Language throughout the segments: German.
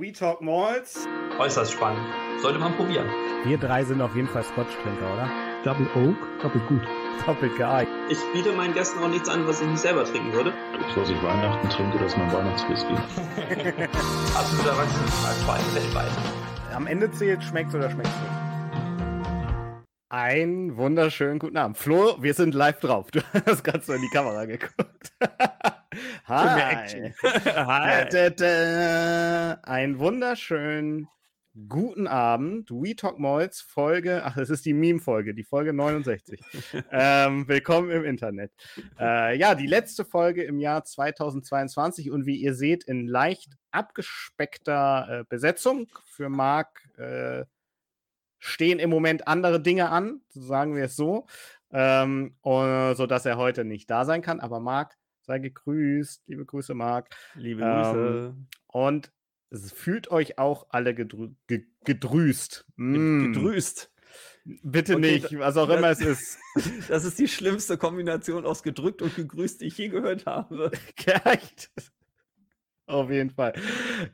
We Talk Malls. Äußerst spannend. Sollte man probieren. Wir drei sind auf jeden Fall Scotch-Trinker, oder? Double Oak, doppelt gut. Doppelt geil. Ich biete meinen Gästen auch nichts an, was ich nicht selber trinken würde. Das, was ich Weihnachten trinke, das ist mein Weihnachtswhisky. Absolut erwachsen, vor allem weltweit. Am Ende zählt, schmeckt's oder schmeckt's nicht. Ein wunderschönen guten Abend. Flo, wir sind live drauf. Du hast gerade so in die Kamera geguckt. Hi. Hi. Da, da, da. Ein wunderschönen guten Abend. We Talk Malls, Folge, ach, es ist die Meme-Folge, die Folge 69. ähm, willkommen im Internet. Äh, ja, die letzte Folge im Jahr 2022 und wie ihr seht, in leicht abgespeckter äh, Besetzung für Marc äh, stehen im Moment andere Dinge an, sagen wir es so, ähm, und, so dass er heute nicht da sein kann. Aber Marc, sei gegrüßt. Liebe Grüße, Marc. Liebe Grüße. Ähm, und es fühlt euch auch alle gedrü ge gedrüst. Mm. Gedrüst. Bitte Okay, nicht, was auch immer es ist. Das ist die schlimmste Kombination aus gedrückt und gegrüßt, die ich je gehört habe. Echt? Auf jeden Fall.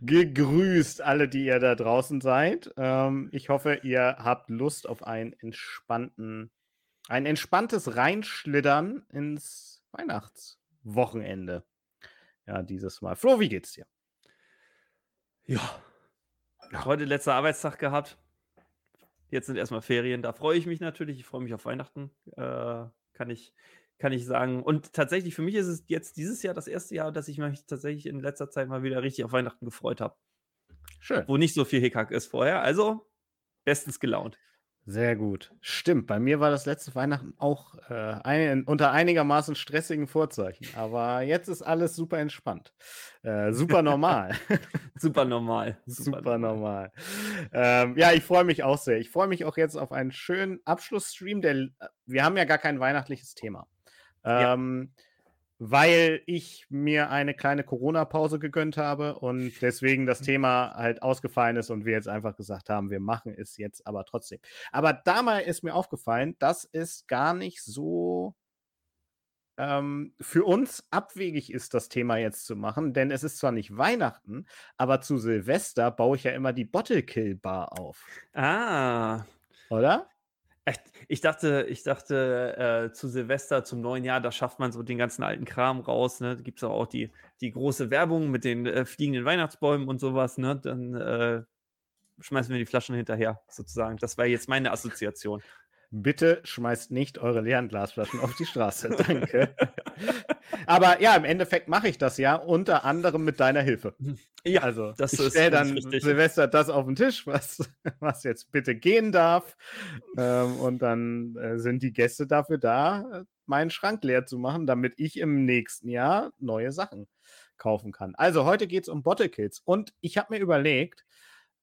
Gegrüßt alle, die ihr da draußen seid. Ähm, ich hoffe, ihr habt Lust auf einen entspannten, ein entspanntes Reinschlittern ins Weihnachtswochenende. Ja, dieses Mal. Flo, wie geht's dir? Ja. Heute letzter Arbeitstag gehabt. Jetzt sind erstmal Ferien. Da freue ich mich natürlich. Ich freue mich auf Weihnachten. Äh, kann ich, kann ich sagen. Und tatsächlich, für mich ist es jetzt dieses Jahr das erste Jahr, dass ich mich tatsächlich in letzter Zeit mal wieder richtig auf Weihnachten gefreut habe. Schön. Wo nicht so viel Hickhack ist vorher. Also bestens gelaunt. Sehr gut. Stimmt, bei mir war das letzte Weihnachten auch äh, ein, unter einigermaßen stressigen Vorzeichen. Aber jetzt ist alles super entspannt. Äh, super normal. Super normal. super normal. Ähm, ja, ich freue mich auch sehr. Ich freue mich auch jetzt auf einen schönen Abschlussstream. Der, wir haben ja gar kein weihnachtliches Thema. Ja. Weil ich mir eine kleine Corona-Pause gegönnt habe und deswegen das Thema halt ausgefallen ist und wir jetzt einfach gesagt haben, wir machen es jetzt aber trotzdem. Aber dabei ist mir aufgefallen, dass es gar nicht so ähm, für uns abwegig ist, das Thema jetzt zu machen, denn es ist zwar nicht Weihnachten, aber zu Silvester baue ich ja immer die Bottle Kill Bar auf, Ah. oder? Ich dachte, ich dachte, äh, zu Silvester, zum neuen Jahr, da schafft man so den ganzen alten Kram raus. Ne? Da gibt es auch die, die große Werbung mit den äh, fliegenden Weihnachtsbäumen und sowas. Ne? Dann äh, schmeißen wir die Flaschen hinterher, sozusagen. Das war jetzt meine Assoziation. Bitte schmeißt nicht eure leeren Glasflaschen auf die Straße. Danke. Aber ja, im Endeffekt mache ich das ja unter anderem mit deiner Hilfe. Ja, Also das ich ganz dann richtig. Silvester das auf den Tisch, was, was jetzt bitte gehen darf. Ähm, und dann äh, sind die Gäste dafür da, meinen Schrank leer zu machen, damit ich im nächsten Jahr neue Sachen kaufen kann. Also heute geht es um Bottle Kills. Und ich habe mir überlegt,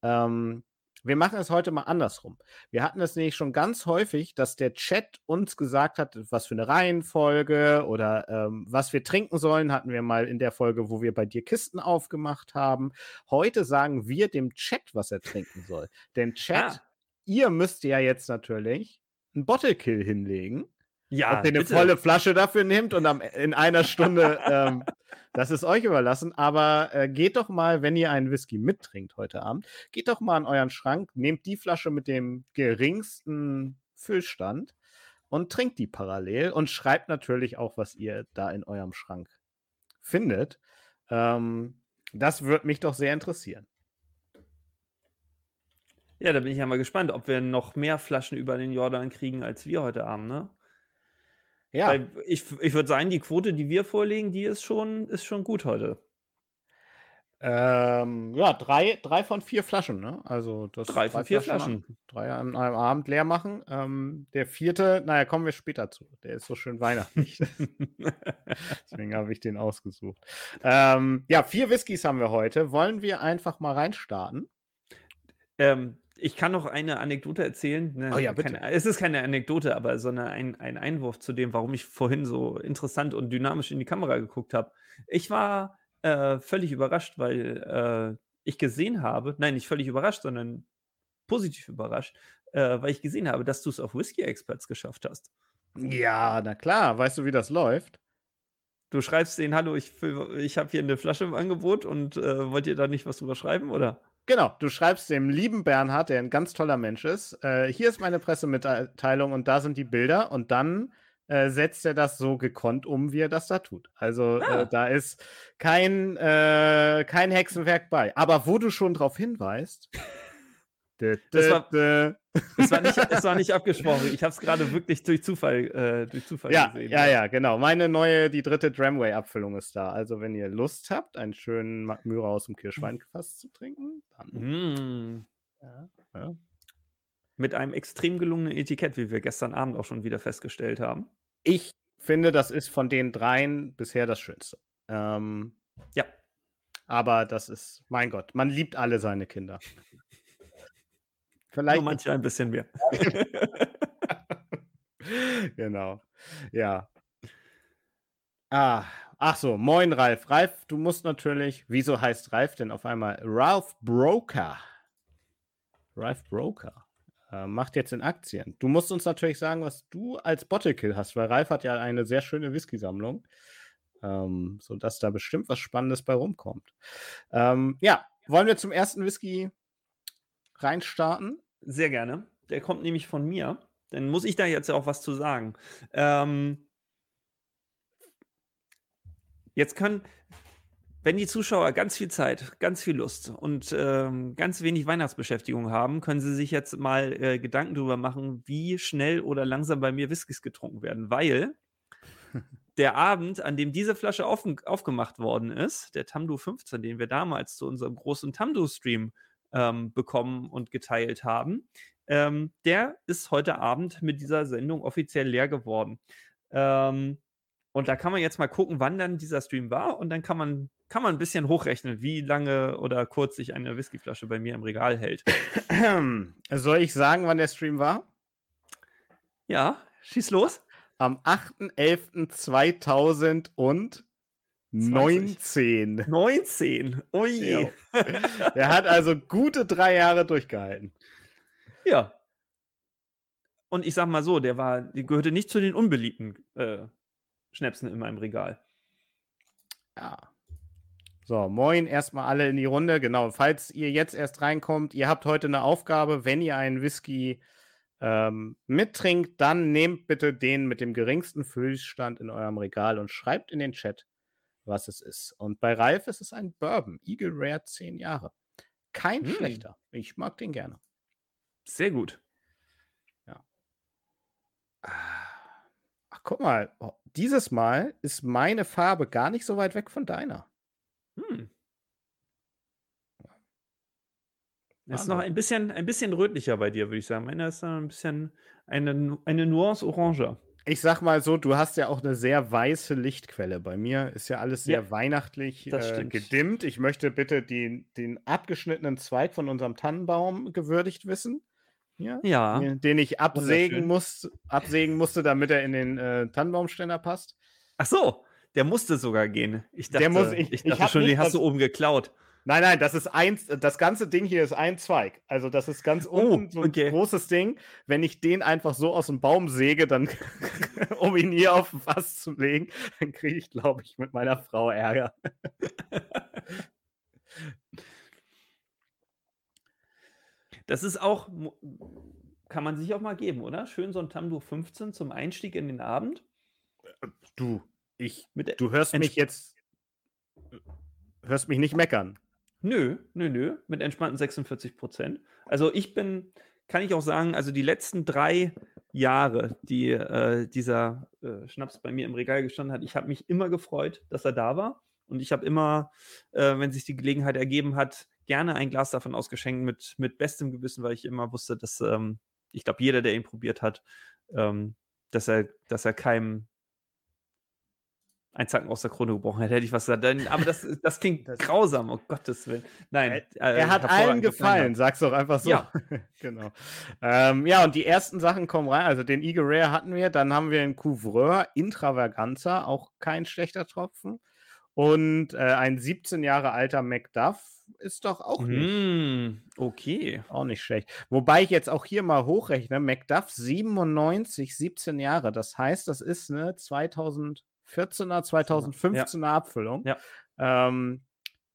ähm, wir machen es heute mal andersrum. Wir hatten es nämlich schon ganz häufig, dass der Chat uns gesagt hat, was für eine Reihenfolge oder ähm, was wir trinken sollen, hatten wir mal in der Folge, wo wir bei dir Kisten aufgemacht haben. Heute sagen wir dem Chat, was er trinken soll. Denn Chat, Ah. ihr müsst ja jetzt natürlich einen Bottle Kill hinlegen. Ja, Ob ihr eine volle Flasche dafür nehmt und am, in einer Stunde, ähm, das ist euch überlassen. Aber äh, geht doch mal, wenn ihr einen Whisky mittrinkt heute Abend, geht doch mal an euren Schrank, nehmt die Flasche mit dem geringsten Füllstand und trinkt die parallel und schreibt natürlich auch, was ihr da in eurem Schrank findet. Ähm, das würde mich doch sehr interessieren. Ja, da bin ich ja mal gespannt, ob wir noch mehr Flaschen über den Jordan kriegen als wir heute Abend, ne? Ja, Weil ich, ich würde sagen, die Quote, die wir vorlegen, die ist schon, ist schon gut heute. ähm, ja drei, drei von vier Flaschen, ne? Also das Drei von vier Flaschen. drei an einem Abend leer machen. Ähm, der vierte, naja, kommen wir später zu. Der ist so schön weihnachtlich. Deswegen habe ich den ausgesucht. Ähm, ja, vier Whiskys haben wir heute. Wollen wir einfach mal reinstarten? Ähm, ich kann noch eine Anekdote erzählen. Ne, Oh ja, bitte. Keine, es ist keine Anekdote, aber sondern ein, ein Einwurf zu dem, warum ich vorhin so interessant und dynamisch in die Kamera geguckt habe. Ich war äh, völlig überrascht, weil äh, ich gesehen habe, nein, nicht völlig überrascht, sondern positiv überrascht, äh, weil ich gesehen habe, dass du es auf Whisky Experts geschafft hast. Ja, na klar. Weißt du, wie das läuft? Du schreibst denen, hallo, ich, ich habe hier eine Flasche im Angebot und äh, wollt ihr da nicht was drüber schreiben, oder? Genau, du schreibst dem lieben Bernhard, der ein ganz toller Mensch ist, äh, hier ist meine Pressemitteilung und da sind die Bilder und dann äh, setzt er das so gekonnt um, wie er das da tut. Also Ah. äh, da ist kein, äh, kein Hexenwerk bei. Aber wo du schon drauf hinweist, Das war-. Es war nicht, es war nicht abgesprochen. Ich habe es gerade wirklich durch Zufall, äh, durch Zufall ja, gesehen. ja, ja, genau. Meine neue, die dritte Dramway-Abfüllung ist da. Also wenn ihr Lust habt, einen schönen Myra aus dem Kirschweinfass zu trinken, dann Mm. ja, ja. Mit einem extrem gelungenen Etikett, wie wir gestern Abend auch schon wieder festgestellt haben. Ich finde, das ist von den dreien bisher das Schönste. Ähm, Ja. aber das ist, mein Gott, man liebt alle seine Kinder. Nur Vielleicht. manche ein bisschen mehr. genau. Ja. Ah, ach so, moin Ralf. Ralf, du musst natürlich, wieso heißt Ralf denn auf einmal Ralph Broker? Ralph Broker. Äh, macht jetzt in Aktien. Du musst uns natürlich sagen, was du als Bottle hast, weil Ralf hat ja eine sehr schöne Whisky-Sammlung, ähm, sodass da bestimmt was Spannendes bei rumkommt. Ähm, ja, wollen wir zum ersten Whisky reinstarten? Sehr gerne. Der kommt nämlich von mir. Dann muss ich da jetzt auch was zu sagen. Ähm, jetzt können, wenn die Zuschauer ganz viel Zeit, ganz viel Lust und ähm, ganz wenig Weihnachtsbeschäftigung haben, können sie sich jetzt mal äh, Gedanken darüber machen, wie schnell oder langsam bei mir Whiskys getrunken werden. Weil der Abend, an dem diese Flasche offen, aufgemacht worden ist, der Tamdu 15, den wir damals zu unserem großen Tamdu-Stream ähm, bekommen und geteilt haben, ähm, der ist heute Abend mit dieser Sendung offiziell leer geworden. Ähm, und da kann man jetzt mal gucken, wann dann dieser Stream war und dann kann man, kann man ein bisschen hochrechnen, wie lange oder kurz sich eine Whiskyflasche bei mir im Regal hält. Soll ich sagen, wann der Stream war? Ja, schieß los. Am 8.11.2019. 19. Oh je. Der hat also gute drei Jahre durchgehalten. Ja. Und ich sag mal so, der war, die gehörte nicht zu den unbeliebten äh, Schnäpsen in meinem Regal. Ja. So, moin, erstmal alle in die Runde. Genau, falls ihr jetzt erst reinkommt, ihr habt heute eine Aufgabe, wenn ihr einen Whisky ähm, mittrinkt, dann nehmt bitte den mit dem geringsten Füllstand in eurem Regal und schreibt in den Chat, was es ist. Und bei Ralf ist es ein Bourbon, Eagle Rare 10 Jahre. Kein Hm. schlechter. Ich mag den gerne. Sehr gut. Ach, guck mal, oh, dieses Mal ist meine Farbe gar nicht so weit weg von deiner. Hm. Ist Wahnsinn. noch ein bisschen, ein bisschen rötlicher bei dir, würde ich sagen. Meiner ist noch ein bisschen eine, eine Nuance oranger. Ich sag mal so, du hast ja auch eine sehr weiße Lichtquelle. Bei mir ist ja alles sehr Ja, weihnachtlich äh, gedimmt. Ich möchte bitte den, den abgeschnittenen Zweig von unserem Tannenbaum gewürdigt wissen. Ja. Ja, Den- ich absägen, muss, absägen musste, damit er in den äh, Tannenbaumständer passt. ach so, der musste sogar gehen. Ich dachte, Der muss- ich- ich ich dachte hab schon, den hast du oben geklaut. Nein, nein, das ist eins, das ganze Ding hier ist ein Zweig. Also das ist ganz Oh, unten so ein okay. großes Ding. Wenn ich den einfach so aus dem Baum säge, dann um ihn hier auf den Fass zu legen, dann kriege ich, glaube ich, mit meiner Frau Ärger. Das ist auch, kann man sich auch mal geben, oder? Schön so ein Tamdu 15 zum Einstieg in den Abend. Du, ich, Mit, du hörst mich jetzt, hörst mich nicht meckern. Nö, nö, nö, mit entspannten 46 Prozent. Also ich bin, kann ich auch sagen, also die letzten drei Jahre, die äh, dieser äh, Schnaps bei mir im Regal gestanden hat, ich habe mich immer gefreut, dass er da war. Und ich habe immer, äh, wenn sich die Gelegenheit ergeben hat, gerne ein Glas davon ausgeschenkt mit, mit bestem Gewissen, weil ich immer wusste, dass ähm, ich glaube, jeder, der ihn probiert hat, ähm, dass er, dass er keinem ein Zacken aus der Krone gebrochen hätte, hätte ich was gesagt. Aber das, das klingt Das- grausam, um Gottes Willen. Nein. äh, Er hat allen gefallen, sag's doch einfach so. Ja. genau. Ähm, ja, und die ersten Sachen kommen rein. Also den Eagle Rare hatten wir, dann haben wir einen Couvreur Intravaganza, auch kein schlechter Tropfen. Und äh, ein 17 Jahre alter Macduff ist doch auch nicht, Mm, okay. auch nicht schlecht. Wobei ich jetzt auch hier mal hochrechne, Macduff 97, 17 Jahre. Das heißt, das ist eine 2014er, 2015er Abfüllung. Ja. Ähm,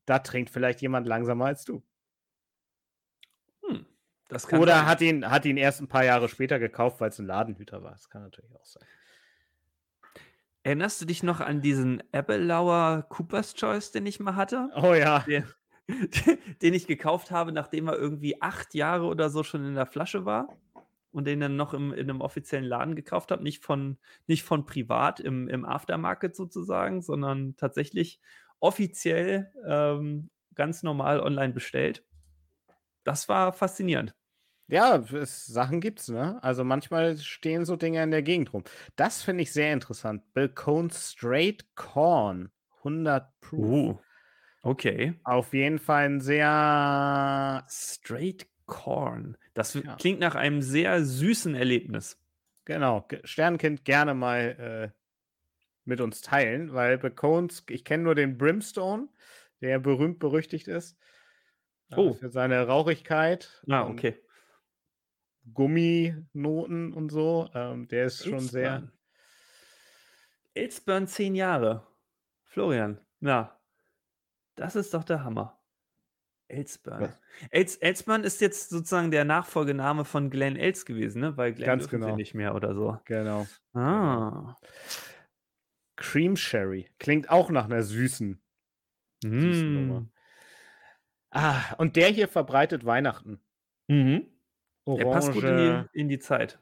da trinkt vielleicht jemand langsamer als du. Kann Oder sein. hat ihn, hat ihn erst ein paar Jahre später gekauft, weil es ein Ladenhüter war. Das kann natürlich auch sein. Erinnerst du dich noch an diesen Appelauer Cooper's Choice, den ich mal hatte? Oh ja. Der, den ich gekauft habe, nachdem er irgendwie acht Jahre oder so schon in der Flasche war und den dann noch im, in einem offiziellen Laden gekauft habe. Nicht von, nicht von privat im, im Aftermarket sozusagen, sondern tatsächlich offiziell ähm, ganz normal online bestellt. Das war faszinierend. Ja, es, Sachen gibt's, ne? Also manchmal stehen so Dinge in der Gegend rum. Das finde ich sehr interessant. Bill Cones Straight Corn. 100 Proof. Uh, okay. Auf jeden Fall ein sehr. Straight Corn. Das Ja. klingt nach einem sehr süßen Erlebnis. Genau. Ge- Sternkind gerne mal äh, mit uns teilen, weil Bill Cones, ich kenne nur den Brimstone, der berühmt berüchtigt ist. äh, Oh. Für seine Rauchigkeit. Ah, okay. Gumminoten und so. Ähm, der ist schon sehr. Elsburn zehn Jahre. Florian, na, das ist doch der Hammer. Elsburn. Els, Elsburn ist jetzt sozusagen der Nachfolgename von Glen Els gewesen, ne? Weil Glen Ganz genau. nicht mehr oder so. Genau. Ah. Cream Sherry. Klingt auch nach einer süßen. süßen Nummer. Mm. Ah, und der hier verbreitet Weihnachten. Mhm. Orange, Der passt gut in die, in die Zeit.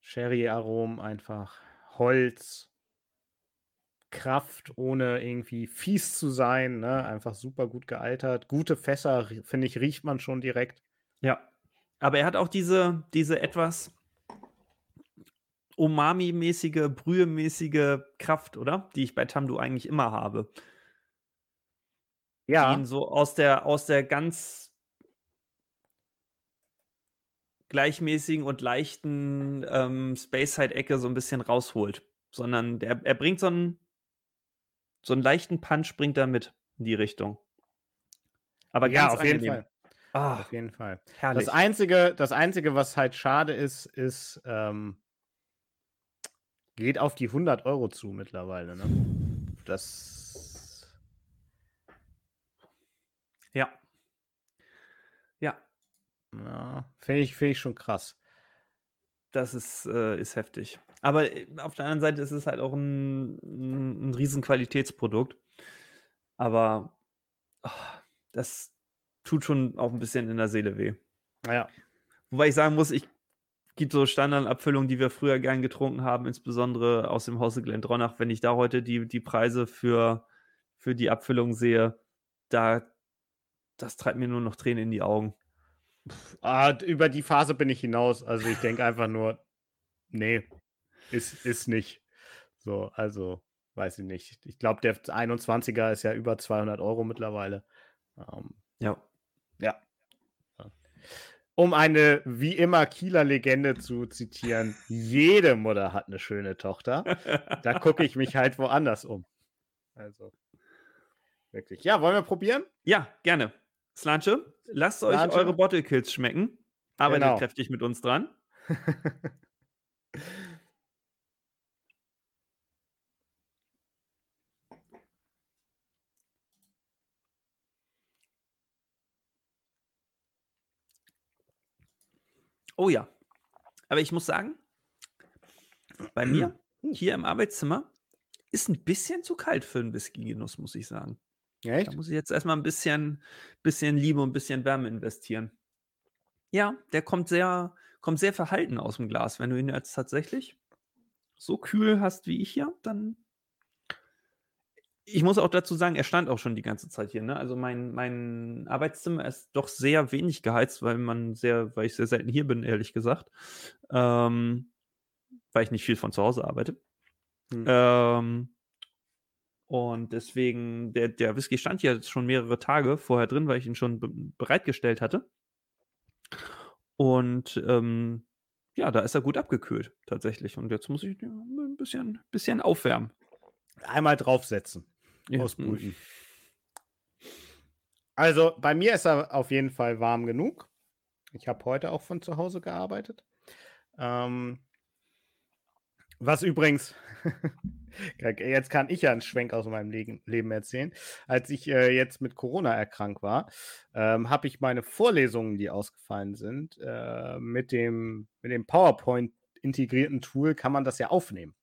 Sherry-Aromen einfach. Holz. Kraft, ohne irgendwie fies zu sein. Ne? Einfach super gut gealtert. Gute Fässer, finde ich, riecht man schon direkt. Ja. Aber er hat auch diese, diese etwas Umami-mäßige, Brühe-mäßige Kraft, oder? Die ich bei Tamdu eigentlich immer habe. Die Ja, ihn so aus der, aus der ganz gleichmäßigen und leichten ähm, Space-Side-Ecke so ein bisschen rausholt. Sondern der, er bringt so einen, so einen leichten Punch, bringt er mit in die Richtung. Aber ja auf jeden angenehm. Fall. Ah, Auf jeden Fall. herrlich. Das einzige, das einzige, was halt schade ist, ist, ähm, geht auf die 100 Euro zu mittlerweile. Ne? Das, ja. Ja, ja, finde ich, finde ich schon krass. Das ist, äh, ist heftig. Aber äh, auf der anderen Seite ist es halt auch ein, ein, ein riesen Qualitätsprodukt. Aber ah, das tut schon auch ein bisschen in der Seele weh. Naja, Wobei ich sagen muss, ich gibt so Standardabfüllungen, die wir früher gern getrunken haben, insbesondere aus dem Hause Glendronach. Wenn ich da heute die, die Preise für, für die Abfüllung sehe, da das treibt mir nur noch Tränen in die Augen. ah, über die Phase bin ich hinaus. Also ich denke einfach nur, nee, ist, ist nicht. So, also weiß ich nicht. Ich glaube, der 21er ist ja über 200 Euro mittlerweile. Ähm, Ja. Ja. Um eine wie immer Kieler Legende zu zitieren, jede Mutter hat eine schöne Tochter. Da gucke ich mich halt woanders um. Also wirklich. Ja, wollen wir probieren? Ja, gerne. Slanche, lasst euch Slanche. eure Bottle Kills schmecken. Arbeitet Genau. kräftig mit uns dran. Oh ja. Aber ich muss sagen, bei mir hier im Arbeitszimmer ist ein bisschen zu kalt für einen Whisky-Genuss, muss ich sagen. Echt? Da muss ich jetzt erstmal ein bisschen, bisschen Liebe und ein bisschen Wärme investieren. Ja, der kommt sehr, kommt sehr verhalten aus dem Glas. Wenn du ihn jetzt tatsächlich so kühl hast wie ich hier, dann. Ich muss auch dazu sagen, er stand auch schon die ganze Zeit hier. Ne? Also mein, mein Arbeitszimmer ist doch sehr wenig geheizt, weil man sehr, weil ich sehr selten hier bin, ehrlich gesagt. Ähm, weil ich nicht viel von zu Hause arbeite. Hm. Ähm, und deswegen, der, der Whisky stand hier jetzt schon mehrere Tage vorher drin, weil ich ihn schon be bereitgestellt hatte. Und ähm, ja, da ist er gut abgekühlt, tatsächlich. Und jetzt muss ich ja, ein bisschen, bisschen aufwärmen. Einmal draufsetzen. Ja. Ausbrüten. Also bei mir ist er auf jeden Fall warm genug. Ich habe heute auch von zu Hause gearbeitet. Ähm, was übrigens, Jetzt kann ich ja einen Schwenk aus meinem Leben, Leben erzählen. Als ich äh, jetzt mit Corona erkrankt war, ähm, habe ich meine Vorlesungen, die ausgefallen sind, äh, mit dem, mit dem PowerPoint integrierten Tool kann man das ja aufnehmen.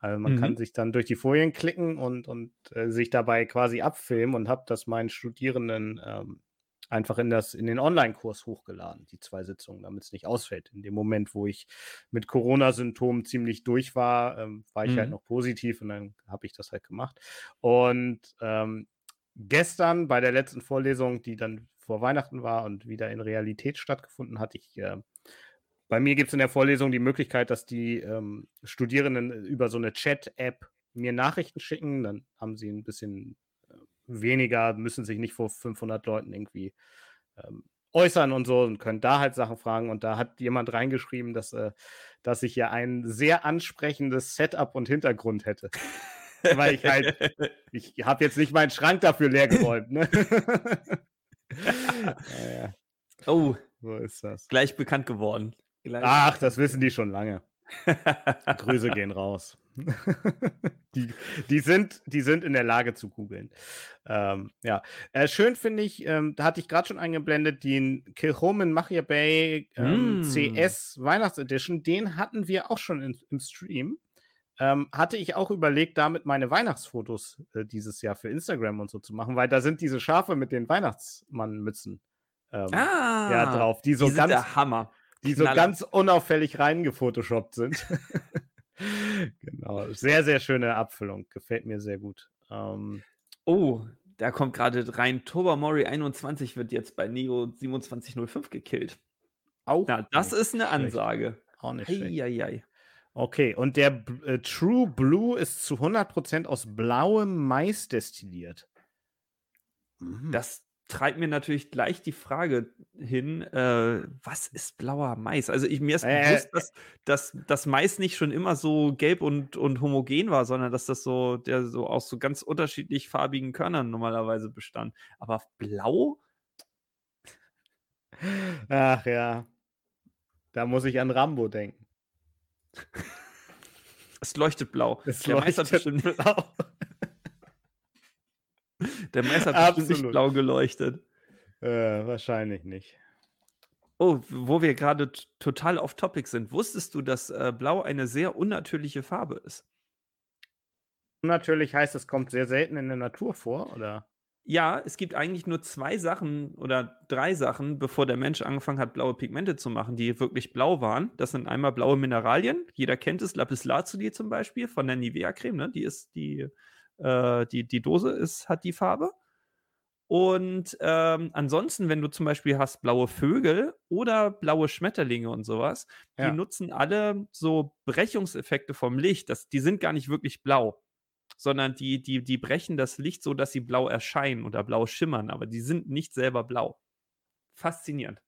Also man kann Mhm. sich dann durch die Folien klicken und, und äh, sich dabei quasi abfilmen und habe das meinen Studierenden ähm, einfach in, das, in den Online-Kurs hochgeladen, die zwei Sitzungen, damit es nicht ausfällt. In dem Moment, wo ich mit Corona-Symptomen ziemlich durch war, ähm, war ich halt Mhm. noch positiv und dann habe ich das halt gemacht. Und ähm, gestern bei der letzten Vorlesung, die dann vor Weihnachten war und wieder in Realität stattgefunden hat, ich äh, bei mir gibt es in der Vorlesung die Möglichkeit, dass die ähm, Studierenden über so eine Chat-App mir Nachrichten schicken. Dann haben sie ein bisschen äh, weniger, müssen sich nicht vor 500 Leuten irgendwie ähm, äußern und so und können da halt Sachen fragen. Und da hat jemand reingeschrieben, dass, äh, dass ich ja ein sehr ansprechendes Setup und Hintergrund hätte. Weil ich halt, ich habe jetzt nicht meinen Schrank dafür leer geräumt. Ne? naja, Oh, so ist das. gleich bekannt geworden. Gleich Ach, das wissen die schon lange. Grüße gehen raus. die, die, sind, die sind in der Lage zu googeln. Ähm, ja, äh, schön finde ich, ähm, da hatte ich gerade schon eingeblendet, den Kilhoman Machia Bay ähm, Mm. CS Weihnachtsedition, den hatten wir auch schon in, im Stream. Ähm, hatte ich auch überlegt, damit meine Weihnachtsfotos äh, dieses Jahr für Instagram und so zu machen, weil da sind diese Schafe mit den Weihnachtsmannmützen ähm, Ah, ja, drauf, die so die ganz der Hammer. Die so Knaller. ganz unauffällig reingefotoshoppt sind. genau. Sehr, sehr schöne Abfüllung. Gefällt mir sehr gut. Ähm, Oh, da kommt gerade rein. Tobermory 21 wird jetzt bei Neo 2705 gekillt. auch Na, das ist eine schlecht. Ansage. Auch nicht schlecht. Okay, und der äh, True Blue ist zu 100% aus blauem Mais destilliert. Das treibt mir natürlich gleich die Frage hin, äh, was ist blauer Mais? Also ich, mir ist Äh, bewusst, dass, dass das Mais nicht schon immer so gelb und, und homogen war, sondern dass das so, der so aus so ganz unterschiedlich farbigen Körnern normalerweise bestand. Aber blau? Ach ja. Da muss ich an Rambo denken. Es leuchtet blau. Es der Mais hat leuchtet bestimmt, blau. Der Mais hat bestimmt nicht blau geleuchtet. Äh, wahrscheinlich nicht. Oh, wo wir gerade total off topic sind. Wusstest du, dass äh, Blau eine sehr unnatürliche Farbe ist? Natürlich heißt, es kommt sehr selten in der Natur vor, oder? Ja, es gibt eigentlich nur zwei Sachen oder drei Sachen, bevor der Mensch angefangen hat, blaue Pigmente zu machen, die wirklich blau waren. Das sind einmal blaue Mineralien. Jeder kennt es, Lapislazuli zum Beispiel von der Nivea-Creme. Ne? Die ist die, äh, die, die Dose ist, hat die Farbe. Und ähm, ansonsten, wenn du zum Beispiel hast blaue Vögel oder blaue Schmetterlinge und sowas, die Ja. nutzen alle so Brechungseffekte vom Licht. Das, die sind gar nicht wirklich blau, sondern die, die, die brechen das Licht so, dass sie blau erscheinen oder blau schimmern, aber die sind nicht selber blau. Faszinierend.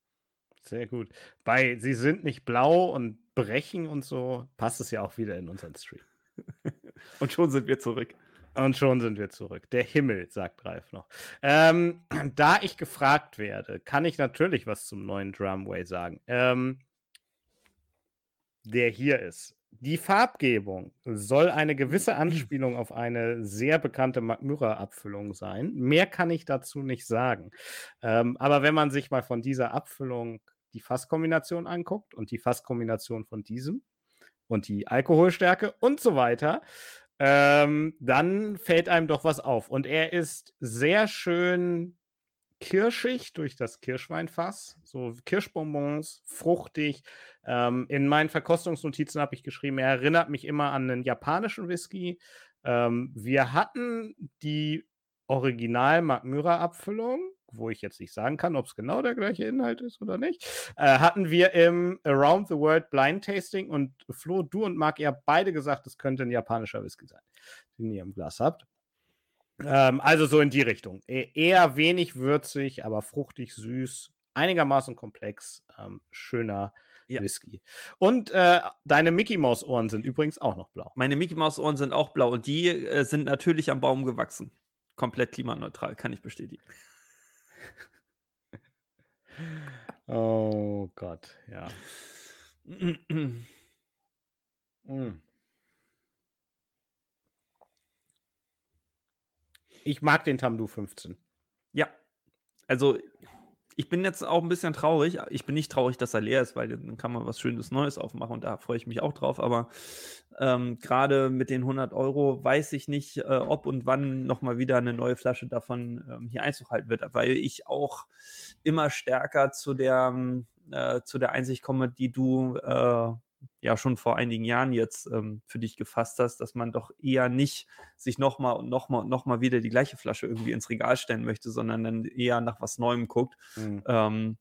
Sehr gut. Bei Sie sind nicht blau und brechen und so, passt es ja auch wieder in unseren Stream. Und schon sind wir zurück. Und schon sind wir zurück. Der Himmel, sagt Ralf noch. Ähm, da ich gefragt werde, kann ich natürlich was zum neuen Drumway sagen. Ähm, der hier ist. Die Farbgebung soll eine gewisse Anspielung auf eine sehr bekannte Magmyra-Abfüllung sein. Mehr kann ich dazu nicht sagen. Ähm, aber wenn man sich mal von dieser Abfüllung die Fasskombination anguckt und die Fasskombination von diesem und die Alkoholstärke und so weiter, ähm, dann fällt einem doch was auf. Und er ist sehr schön kirschig durch das Kirschweinfass, so Kirschbonbons, fruchtig. Ähm, in meinen Verkostungsnotizen habe ich geschrieben, er erinnert mich immer an einen japanischen Whisky. Ähm, wir hatten die Original Magmyra Abfüllung, wo ich jetzt nicht sagen kann, ob es genau der gleiche Inhalt ist oder nicht, äh, hatten wir im Around the World Blind Tasting und Flo, du und Marc, ihr habt beide gesagt, es könnte ein japanischer Whisky sein, den ihr im Glas habt. Ähm, also so in die Richtung. E eher wenig würzig, aber fruchtig, süß, einigermaßen komplex, ähm, schöner Ja. Whisky. Und äh, deine Mickey Maus Ohren sind übrigens auch noch blau. Meine Mickey Maus Ohren sind auch blau und die äh, sind natürlich am Baum gewachsen. Komplett klimaneutral, kann ich bestätigen. Oh Gott, ja. Mm. Ich mag den Tamdu 15. Ja. Also ich bin jetzt auch ein bisschen traurig. Ich bin nicht traurig, dass er leer ist, weil dann kann man was Schönes Neues aufmachen und da freue ich mich auch drauf. Aber ähm, gerade mit den 100 Euro weiß ich nicht, äh, ob und wann nochmal wieder eine neue Flasche davon ähm, hier Einzug halten wird, weil ich auch immer stärker zu der, ähm, äh, zu der Einsicht komme, die du äh, ja schon vor einigen Jahren jetzt ähm, für dich gefasst hast, dass man doch eher nicht sich nochmal und nochmal und nochmal wieder die gleiche Flasche irgendwie ins Regal stellen möchte, sondern dann eher nach was Neuem guckt mhm. ähm,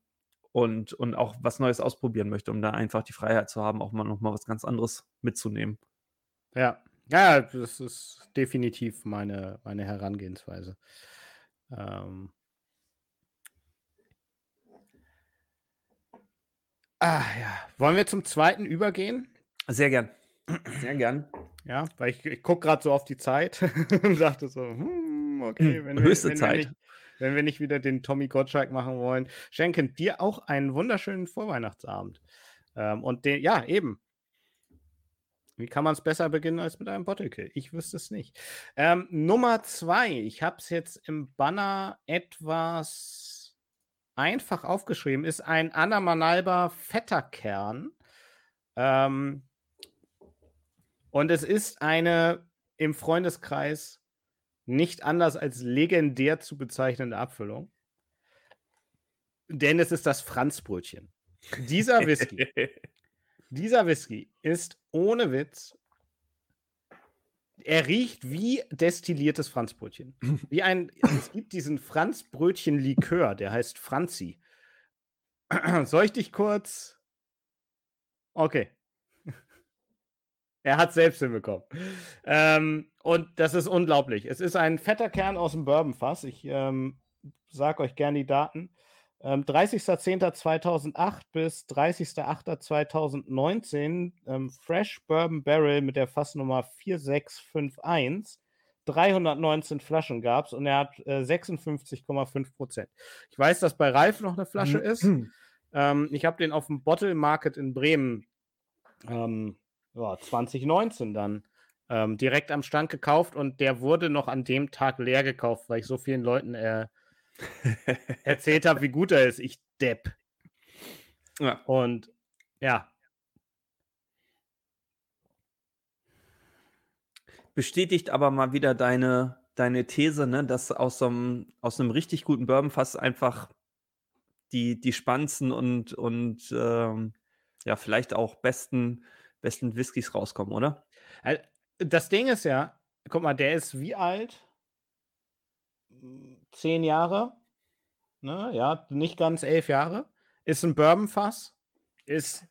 und, und auch was Neues ausprobieren möchte, um da einfach die Freiheit zu haben, auch mal nochmal was ganz anderes mitzunehmen. Ja, ja, das ist definitiv meine, meine Herangehensweise. Ähm, Ah ja. Wollen wir zum zweiten übergehen? Sehr gern. Sehr gern. Ja, weil ich, ich gucke gerade so auf die Zeit und dachte so, hm, okay, hm, wenn, Höchste wir, wenn, Zeit. Wir nicht, wenn wir nicht wieder den Tommy Gottschalk machen wollen, schenken dir auch einen wunderschönen Vorweihnachtsabend. Ähm, und den, ja, eben. Wie kann man es besser beginnen als mit einem Bottlekill? Ich wüsste es nicht. Ähm, Nummer zwei. Ich habe es jetzt im Banner etwas einfach aufgeschrieben, ist ein Anamanalba fetter Kern. Ähm, und es ist eine im Freundeskreis nicht anders als legendär zu bezeichnende Abfüllung. Denn es ist das Franzbrötchen. Dieser Whisky, dieser Whisky ist ohne Witz er riecht wie destilliertes Franzbrötchen. Wie ein, es gibt diesen Franzbrötchen-Likör, der heißt Franzi. Soll ich dich kurz. Okay. Er hat selbst hinbekommen. Ähm, und das ist unglaublich. Es ist ein fetter Kern aus dem Bourbonfass. Ich ähm, sage euch gerne die Daten. Ähm, 30.10.2008 bis 30.08.2019 ähm, Fresh Bourbon Barrel mit der Fassnummer 4651. 319 Flaschen gab es und er hat äh, 56,5 Prozent. Ich weiß, dass bei Ralf noch eine Flasche mhm. ist. Ähm, ich habe den auf dem Bottle Market in Bremen ähm, ja, 2019 dann ähm, direkt am Stand gekauft und der wurde noch an dem Tag leer gekauft, weil ich so vielen Leuten äh, erzählt habe, wie gut er ist. Ich Depp. Ja. Und ja. Bestätigt aber mal wieder deine, deine These, ne, dass aus so einem, aus einem richtig guten Bourbon fast einfach die, die spannendsten und, und ähm, ja, vielleicht auch besten, besten Whiskys rauskommen, oder? Das Ding ist ja, guck mal, der ist wie alt? Zehn Jahre, ne? ja, nicht ganz elf Jahre, ist ein Bourbonfass, ist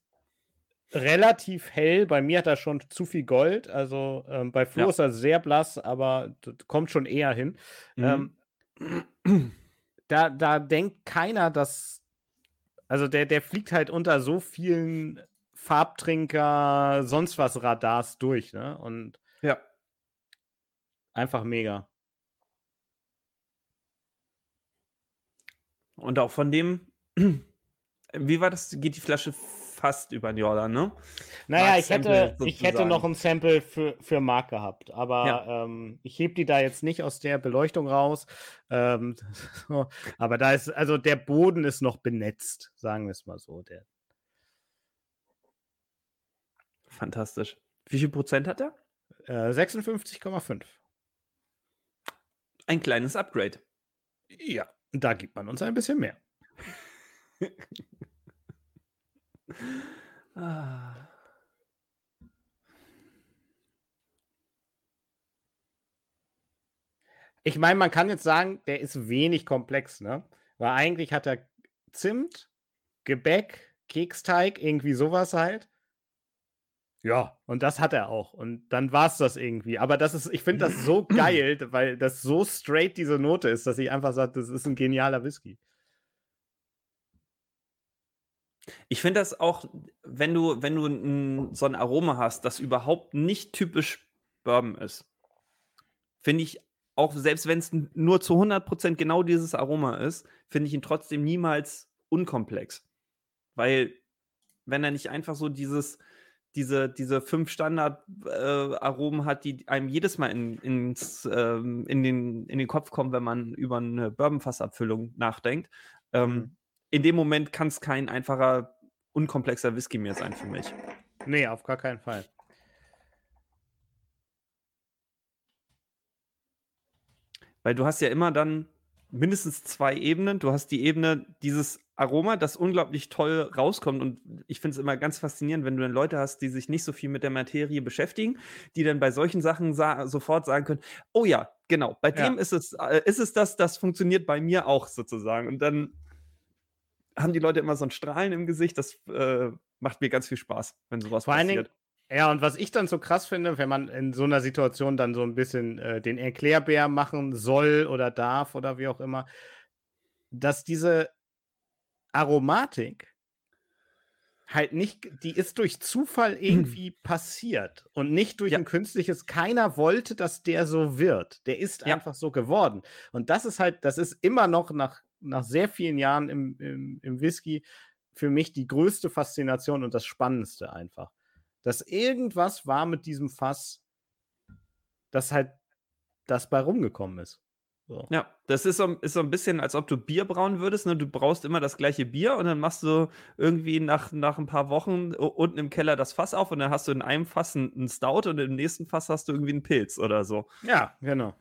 relativ hell. Bei mir hat er schon zu viel Gold. Also ähm, bei Flo ja. ist er sehr blass, aber kommt schon eher hin. Mhm. Ähm, da, da denkt keiner, dass. Also der, der fliegt halt unter so vielen Farbtrinker, sonst was Radars durch, ne? Und ja. Einfach mega. Und auch von dem, wie war das? Geht die Flasche fast über den Jordan, ne? Naja, ich hätte, ich hätte noch ein Sample für, für Mark gehabt, aber ja. ähm, ich hebe die da jetzt nicht aus der Beleuchtung raus. Ähm, aber da ist, also der Boden ist noch benetzt, sagen wir es mal so. Der. Fantastisch. Wie viel Prozent hat er? Äh, 56,5. Ein kleines Upgrade. Ja. Da gibt man uns ein bisschen mehr. ah. Ich meine, man kann jetzt sagen, der ist wenig komplex, ne? Weil eigentlich hat er Zimt, Gebäck, Keksteig, irgendwie sowas halt. Ja, und das hat er auch. Und dann war es das irgendwie. Aber das ist, ich finde das so geil, weil das so straight diese Note ist, dass ich einfach sage, das ist ein genialer Whisky. Ich finde das auch, wenn du, wenn du n, so ein Aroma hast, das überhaupt nicht typisch Bourbon ist, finde ich auch, selbst wenn es nur zu 100% genau dieses Aroma ist, finde ich ihn trotzdem niemals unkomplex. Weil, wenn er nicht einfach so dieses, diese, diese fünf Standard-Aromen äh, hat, die einem jedes Mal in, ins, ähm, in, den, in den Kopf kommen, wenn man über eine Bourbonfassabfüllung nachdenkt. Ähm, mhm. In dem Moment kann es kein einfacher, unkomplexer Whisky mehr sein für mich. Nee, auf gar keinen Fall. Weil du hast ja immer dann mindestens zwei Ebenen. Du hast die Ebene dieses Aroma, das unglaublich toll rauskommt. Und ich finde es immer ganz faszinierend, wenn du dann Leute hast, die sich nicht so viel mit der Materie beschäftigen, die dann bei solchen Sachen sa sofort sagen können: Oh ja, genau, bei dem ja. ist, es, äh, ist es das, das funktioniert bei mir auch sozusagen. Und dann haben die Leute immer so ein Strahlen im Gesicht. Das äh, macht mir ganz viel Spaß, wenn sowas Vor passiert. Ja, und was ich dann so krass finde, wenn man in so einer Situation dann so ein bisschen äh, den Erklärbär machen soll oder darf oder wie auch immer, dass diese Aromatik halt nicht, die ist durch Zufall irgendwie hm. passiert und nicht durch ja. ein künstliches. Keiner wollte, dass der so wird. Der ist ja. einfach so geworden. Und das ist halt, das ist immer noch nach, nach sehr vielen Jahren im, im, im Whisky für mich die größte Faszination und das Spannendste einfach dass irgendwas war mit diesem Fass, dass halt das bei rumgekommen ist. So. Ja, das ist so, ist so ein bisschen, als ob du Bier brauen würdest. Ne? Du brauchst immer das gleiche Bier und dann machst du irgendwie nach, nach ein paar Wochen unten im Keller das Fass auf und dann hast du in einem Fass einen Stout und im nächsten Fass hast du irgendwie einen Pilz oder so. Ja, genau.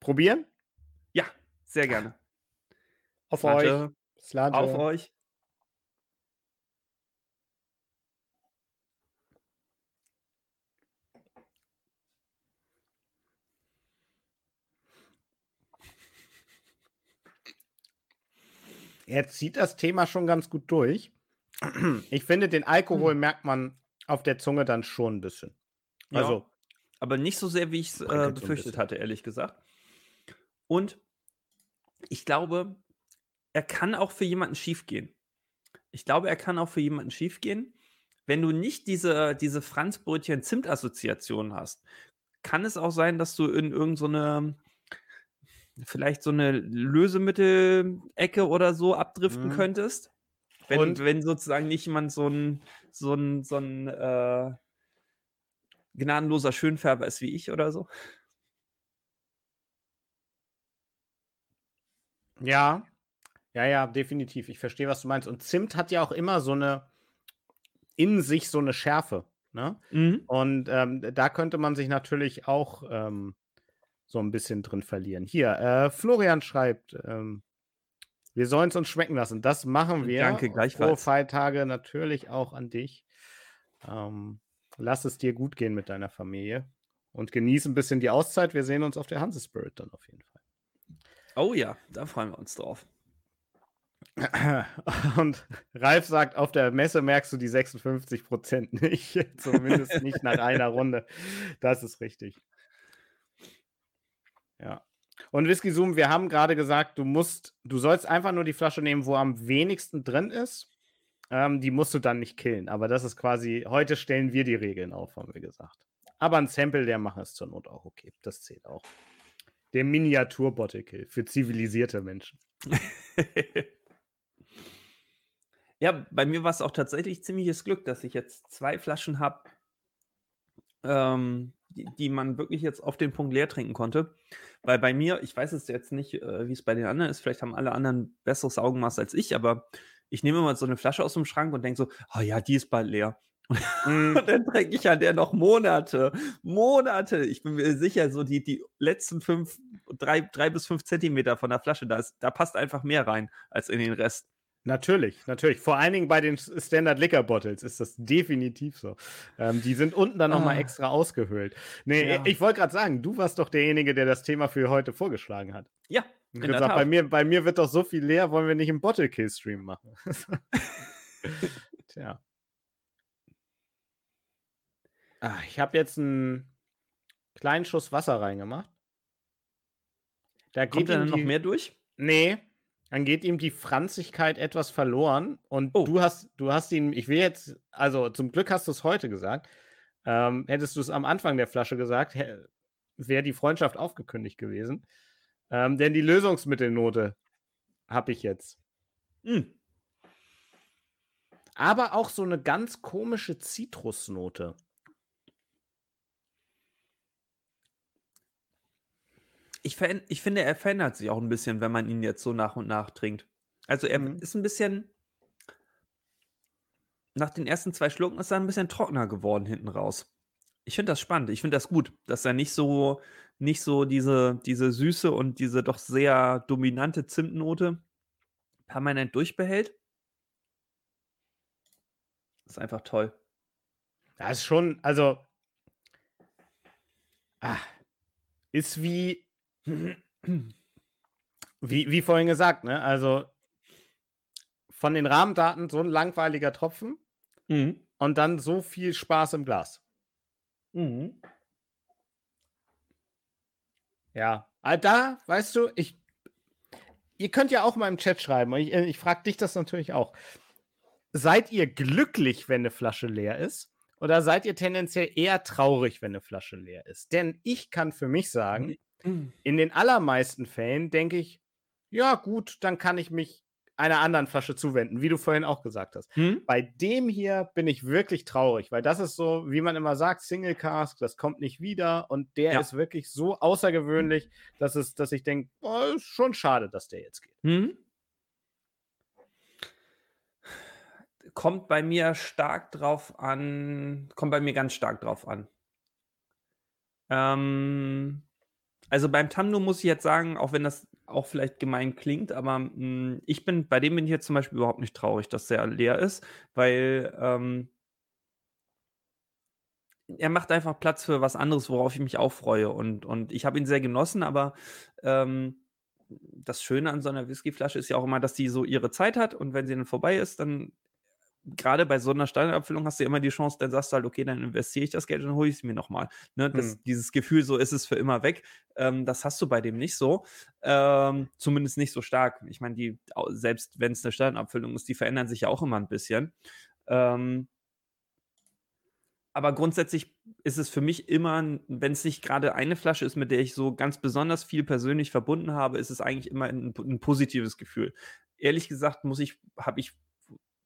Probieren? Ja, sehr gerne. Auf Slante. euch. Slante. Auf euch. Er zieht das Thema schon ganz gut durch. Ich finde, den Alkohol hm. merkt man auf der Zunge dann schon ein bisschen. Also, ja, aber nicht so sehr, wie ich es äh, befürchtet so hatte, ehrlich gesagt. Und ich glaube, er kann auch für jemanden schiefgehen. Ich glaube, er kann auch für jemanden schiefgehen, wenn du nicht diese, diese Franzbrötchen-Zimt-Assoziation hast. Kann es auch sein, dass du in irgendeine vielleicht so eine Lösemittelecke oder so abdriften mhm. könntest. Wenn, Und? wenn sozusagen nicht jemand so ein, so ein, so ein äh, gnadenloser Schönfärber ist wie ich oder so. Ja, ja, ja, definitiv. Ich verstehe, was du meinst. Und Zimt hat ja auch immer so eine, in sich so eine Schärfe. Ne? Mhm. Und ähm, da könnte man sich natürlich auch ähm, so ein bisschen drin verlieren. Hier, äh, Florian schreibt, ähm, wir sollen es uns schmecken lassen. Das machen wir. Danke, gleichfalls. Frohe Feiertage natürlich auch an dich. Ähm, lass es dir gut gehen mit deiner Familie und genieße ein bisschen die Auszeit. Wir sehen uns auf der Hanse Spirit dann auf jeden Fall. Oh ja, da freuen wir uns drauf. Und Ralf sagt, auf der Messe merkst du die 56 Prozent nicht. Zumindest nicht nach einer Runde. Das ist richtig. Ja. Und Whisky Zoom, wir haben gerade gesagt, du musst, du sollst einfach nur die Flasche nehmen, wo am wenigsten drin ist. Ähm, die musst du dann nicht killen. Aber das ist quasi, heute stellen wir die Regeln auf, haben wir gesagt. Aber ein Sample, der macht es zur Not auch okay. Das zählt auch. Der Miniatur-Bottle-Kill für zivilisierte Menschen. ja, bei mir war es auch tatsächlich ziemliches Glück, dass ich jetzt zwei Flaschen habe, ähm, die, die, man wirklich jetzt auf den Punkt leer trinken konnte. Weil bei mir, ich weiß es jetzt nicht, äh, wie es bei den anderen ist, vielleicht haben alle anderen besseres Augenmaß als ich, aber ich nehme mal so eine Flasche aus dem Schrank und denke so, oh ja, die ist bald leer. Mm. und dann trinke ich an der noch Monate, Monate. Ich bin mir sicher, so die, die letzten fünf, drei, drei bis fünf Zentimeter von der Flasche, da, ist, da passt einfach mehr rein als in den Rest. Natürlich, natürlich. Vor allen Dingen bei den Standard Liquor Bottles ist das definitiv so. Ähm, die sind unten dann nochmal ah. extra ausgehöhlt. Nee, ja. ich wollte gerade sagen, du warst doch derjenige, der das Thema für heute vorgeschlagen hat. Ja. Ich gesagt, bei mir, bei mir wird doch so viel leer, wollen wir nicht einen Bottle Kill Stream machen? Tja. Ah, ich habe jetzt einen kleinen Schuss Wasser reingemacht. Da Kommt geht dann die... noch mehr durch? Nee, dann geht ihm die Franzigkeit etwas verloren. Und oh. du hast, du hast ihn, ich will jetzt, also zum Glück hast du es heute gesagt. Ähm, hättest du es am Anfang der Flasche gesagt, wäre die Freundschaft aufgekündigt gewesen. Ähm, denn die Lösungsmittelnote habe ich jetzt. Hm. aber auch so eine ganz komische Zitrusnote. Ich, ich finde, er verändert sich auch ein bisschen, wenn man ihn jetzt so nach und nach trinkt. Also er Mhm. ist ein bisschen. Nach den ersten zwei Schlucken ist er ein bisschen trockener geworden hinten raus. Ich finde das spannend. Ich finde das gut, dass er nicht so, nicht so diese, diese Süße und diese doch sehr dominante Zimtnote permanent durchbehält. ist einfach toll. Das ist schon, also. Ah, ist wie, wie, wie vorhin gesagt, ne? Also von den Rahmendaten so ein langweiliger Tropfen Mhm. und dann so viel Spaß im Glas. Mhm. Ja. Aber da, weißt du, ich. Ihr könnt ja auch mal im Chat schreiben. und Ich, äh, ich frage dich das natürlich auch. Seid ihr glücklich, wenn eine Flasche leer ist? Oder seid ihr tendenziell eher traurig, wenn eine Flasche leer ist? Denn ich kann für mich sagen, Mhm. in den allermeisten Fällen denke ich, ja, gut, dann kann ich mich einer anderen Flasche zuwenden, wie du vorhin auch gesagt hast. Mhm. Bei dem hier bin ich wirklich traurig, weil das ist so, wie man immer sagt, Single Cask, das kommt nicht wieder und der Ja. ist wirklich so außergewöhnlich, dass, es, dass ich denke, oh, ist schon schade, dass der jetzt geht. Mhm. Kommt bei mir stark drauf an, kommt bei mir ganz stark drauf an. Ähm, also beim Tamno muss ich jetzt sagen, auch wenn das auch vielleicht gemein klingt, aber mh, ich bin, bei dem bin ich jetzt zum Beispiel überhaupt nicht traurig, dass der leer ist, weil ähm, er macht einfach Platz für was anderes, worauf ich mich auch freue. Und, und ich habe ihn sehr genossen, aber ähm, das Schöne an so einer Whiskyflasche ist ja auch immer, dass die so ihre Zeit hat und wenn sie dann vorbei ist, dann gerade bei so einer Standardabfüllung hast du ja immer die Chance, dann sagst du halt, okay, dann investiere ich das Geld und dann hole ich es mir nochmal. Ne? Das, Hm. Dieses Gefühl, so ist es für immer weg, ähm, das hast du bei dem nicht so. Ähm, zumindest nicht so stark. Ich meine, die, selbst wenn es eine Standardabfüllung ist, die verändern sich ja auch immer ein bisschen. Ähm, aber grundsätzlich ist es für mich immer, wenn es nicht gerade eine Flasche ist, mit der ich so ganz besonders viel persönlich verbunden habe, ist es eigentlich immer ein, ein positives Gefühl. Ehrlich gesagt, muss ich, habe ich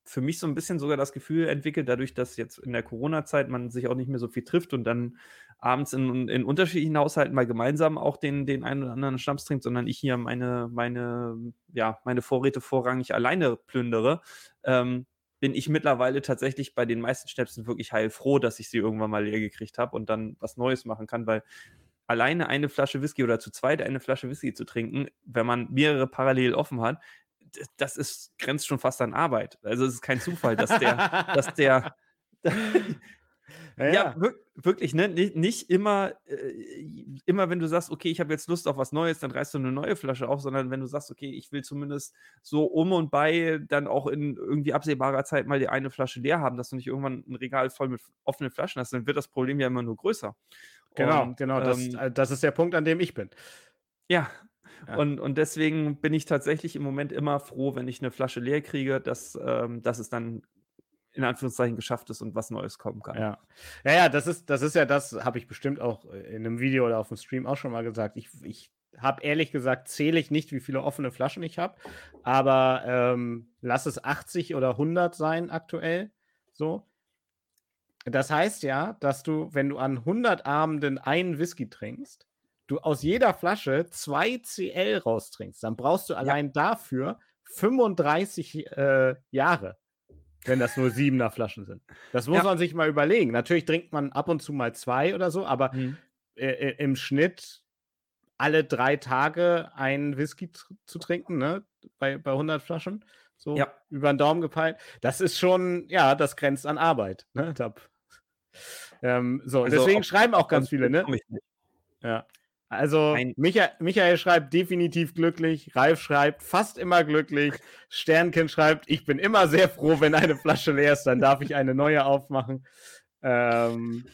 für mich so ein bisschen sogar das Gefühl entwickelt, dadurch, dass jetzt in der Corona-Zeit man sich auch nicht mehr so viel trifft und dann abends in, in unterschiedlichen Haushalten mal gemeinsam auch den, den einen oder anderen Schnaps trinkt, sondern ich hier meine, meine, ja, meine Vorräte vorrangig alleine plündere, ähm, bin ich mittlerweile tatsächlich bei den meisten Schnäpsen wirklich heilfroh, dass ich sie irgendwann mal leer gekriegt habe und dann was Neues machen kann, weil alleine eine Flasche Whisky oder zu zweit eine Flasche Whisky zu trinken, wenn man mehrere parallel offen hat, das ist, grenzt schon fast an Arbeit. Also es ist kein Zufall, dass der, dass der, ja, ja, ja. wir- wirklich, ne? Nicht, nicht immer, äh, immer, wenn du sagst, okay, ich habe jetzt Lust auf was Neues, dann reißt du eine neue Flasche auf, sondern wenn du sagst, okay, ich will zumindest so um und bei dann auch in irgendwie absehbarer Zeit mal die eine Flasche leer haben, dass du nicht irgendwann ein Regal voll mit offenen Flaschen hast, dann wird das Problem ja immer nur größer. genau, Und, genau. Das, ähm, äh, das ist der Punkt, an dem ich bin. ja. Ja. Und, und deswegen bin ich tatsächlich im Moment immer froh, wenn ich eine Flasche leer kriege, dass, ähm, dass es dann in Anführungszeichen geschafft ist und was Neues kommen kann. Ja. Ja, ja, das ist, das ist ja das, habe ich bestimmt auch äh, in einem Video oder auf dem Stream auch schon mal gesagt. Ich, ich habe ehrlich gesagt, zähle ich nicht, wie viele offene Flaschen ich habe, aber ähm, lass es 80 oder 100 sein aktuell. So. Das heißt ja, dass du, wenn du an 100 Abenden einen Whisky trinkst, du aus jeder Flasche 2 CL raustrinkst. Dann brauchst du allein dafür 35 äh, Jahre wenn das nur siebener Flaschen sind. Das muss Ja. man sich mal überlegen. Natürlich trinkt man ab und zu mal zwei oder so, aber Mhm. äh, im Schnitt alle drei Tage einen Whisky zu trinken, ne? Bei, bei 100 Flaschen, so Ja. über den Daumen gepeilt. Das ist schon, ja, das grenzt an Arbeit. Ne? Ähm, so, Also deswegen schreiben auch ganz viele, ne? Ja. Also Ein- Micha Michael schreibt definitiv glücklich, Ralf schreibt fast immer glücklich, Sternkind schreibt, ich bin immer sehr froh, wenn eine Flasche leer ist, dann darf ich eine neue aufmachen. Ähm,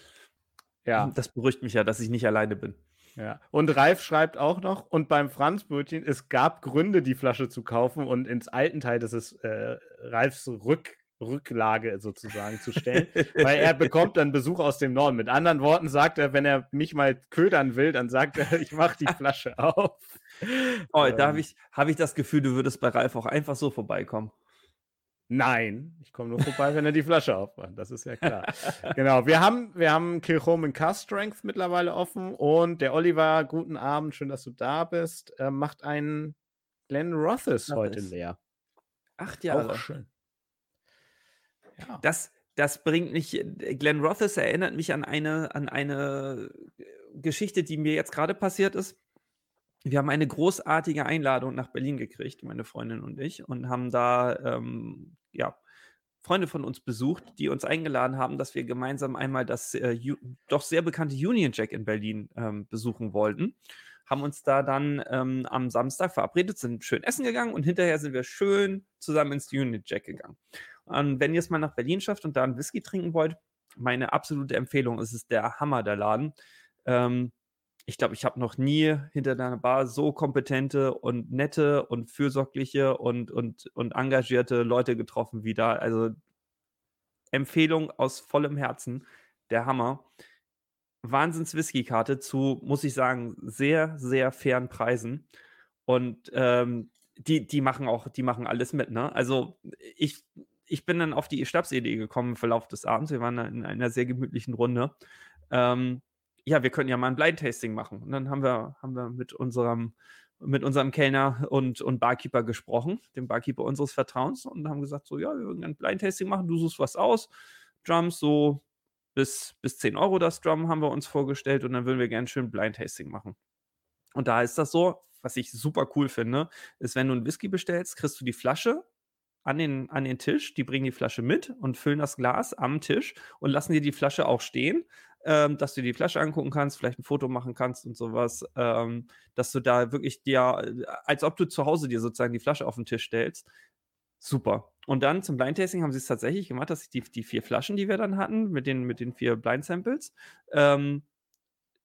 ja, Das beruhigt mich ja, dass ich nicht alleine bin. ja. Und Ralf schreibt auch noch, und beim Franzbrötchen, es gab Gründe, die Flasche zu kaufen und ins alten Teil, das ist äh, Ralfs Rück, Rücklage sozusagen zu stellen, weil er bekommt dann Besuch aus dem Norden. Mit anderen Worten sagt er, wenn er mich mal ködern will, dann sagt er, ich mache die Flasche auf. Oh, da habe Ähm, ich, hab ich das Gefühl, du würdest bei Ralf auch einfach so vorbeikommen. Nein, ich komme nur vorbei, wenn er die Flasche aufmacht. Das ist ja klar. genau, wir haben, wir haben Kilchome in Car Strength mittlerweile offen und der Oliver, guten Abend, schön, dass du da bist, äh, macht einen Glenn Rothes heute leer. Acht Jahre. Auch schön. Ja. Das, das bringt mich, Glenn Rothes erinnert mich an eine, an eine Geschichte, die mir jetzt gerade passiert ist. Wir haben eine großartige Einladung nach Berlin gekriegt, meine Freundin und ich, und haben da ähm, ja, Freunde von uns besucht, die uns eingeladen haben, dass wir gemeinsam einmal das äh, doch sehr bekannte Union Jack in Berlin ähm, besuchen wollten. Haben uns da dann ähm, am Samstag verabredet, sind schön essen gegangen und hinterher sind wir schön zusammen ins Union Jack gegangen. Und wenn ihr es mal nach Berlin schafft und da einen Whisky trinken wollt, meine absolute Empfehlung ist es der Hammer der Laden. Ähm, ich glaube, ich habe noch nie hinter einer Bar so kompetente und nette und fürsorgliche und, und, und engagierte Leute getroffen wie da. Also Empfehlung aus vollem Herzen, der Hammer. Wahnsinns Whisky-Karte zu, muss ich sagen, sehr, sehr fairen Preisen. Und ähm, die, die machen auch, die machen alles mit, ne? Also ich, ich bin dann auf die Stabsidee gekommen im Verlauf des Abends. Wir waren in einer sehr gemütlichen Runde. Ähm, ja, wir können ja mal ein Blind-Tasting machen. Und dann haben wir, haben wir mit unserem, mit unserem Kellner und, und Barkeeper gesprochen, dem Barkeeper unseres Vertrauens, und haben gesagt: So, ja, wir würden ein Blind-Tasting machen, du suchst was aus. Drums so bis, bis 10 Euro das Drum haben wir uns vorgestellt und dann würden wir gerne schön Blind-Tasting machen. Und da ist das so, was ich super cool finde, ist, wenn du einen Whisky bestellst, kriegst du die Flasche an den, an den Tisch, die bringen die Flasche mit und füllen das Glas am Tisch und lassen dir die Flasche auch stehen ähm, dass du die Flasche angucken kannst, vielleicht ein Foto machen kannst und sowas, ähm, dass du da wirklich dir, äh, als ob du zu Hause dir sozusagen die Flasche auf den Tisch stellst. Super. Und dann zum Blind Tasting haben sie es tatsächlich gemacht, dass ich die, die vier Flaschen, die wir dann hatten, mit den, mit den vier Blind Samples, ähm,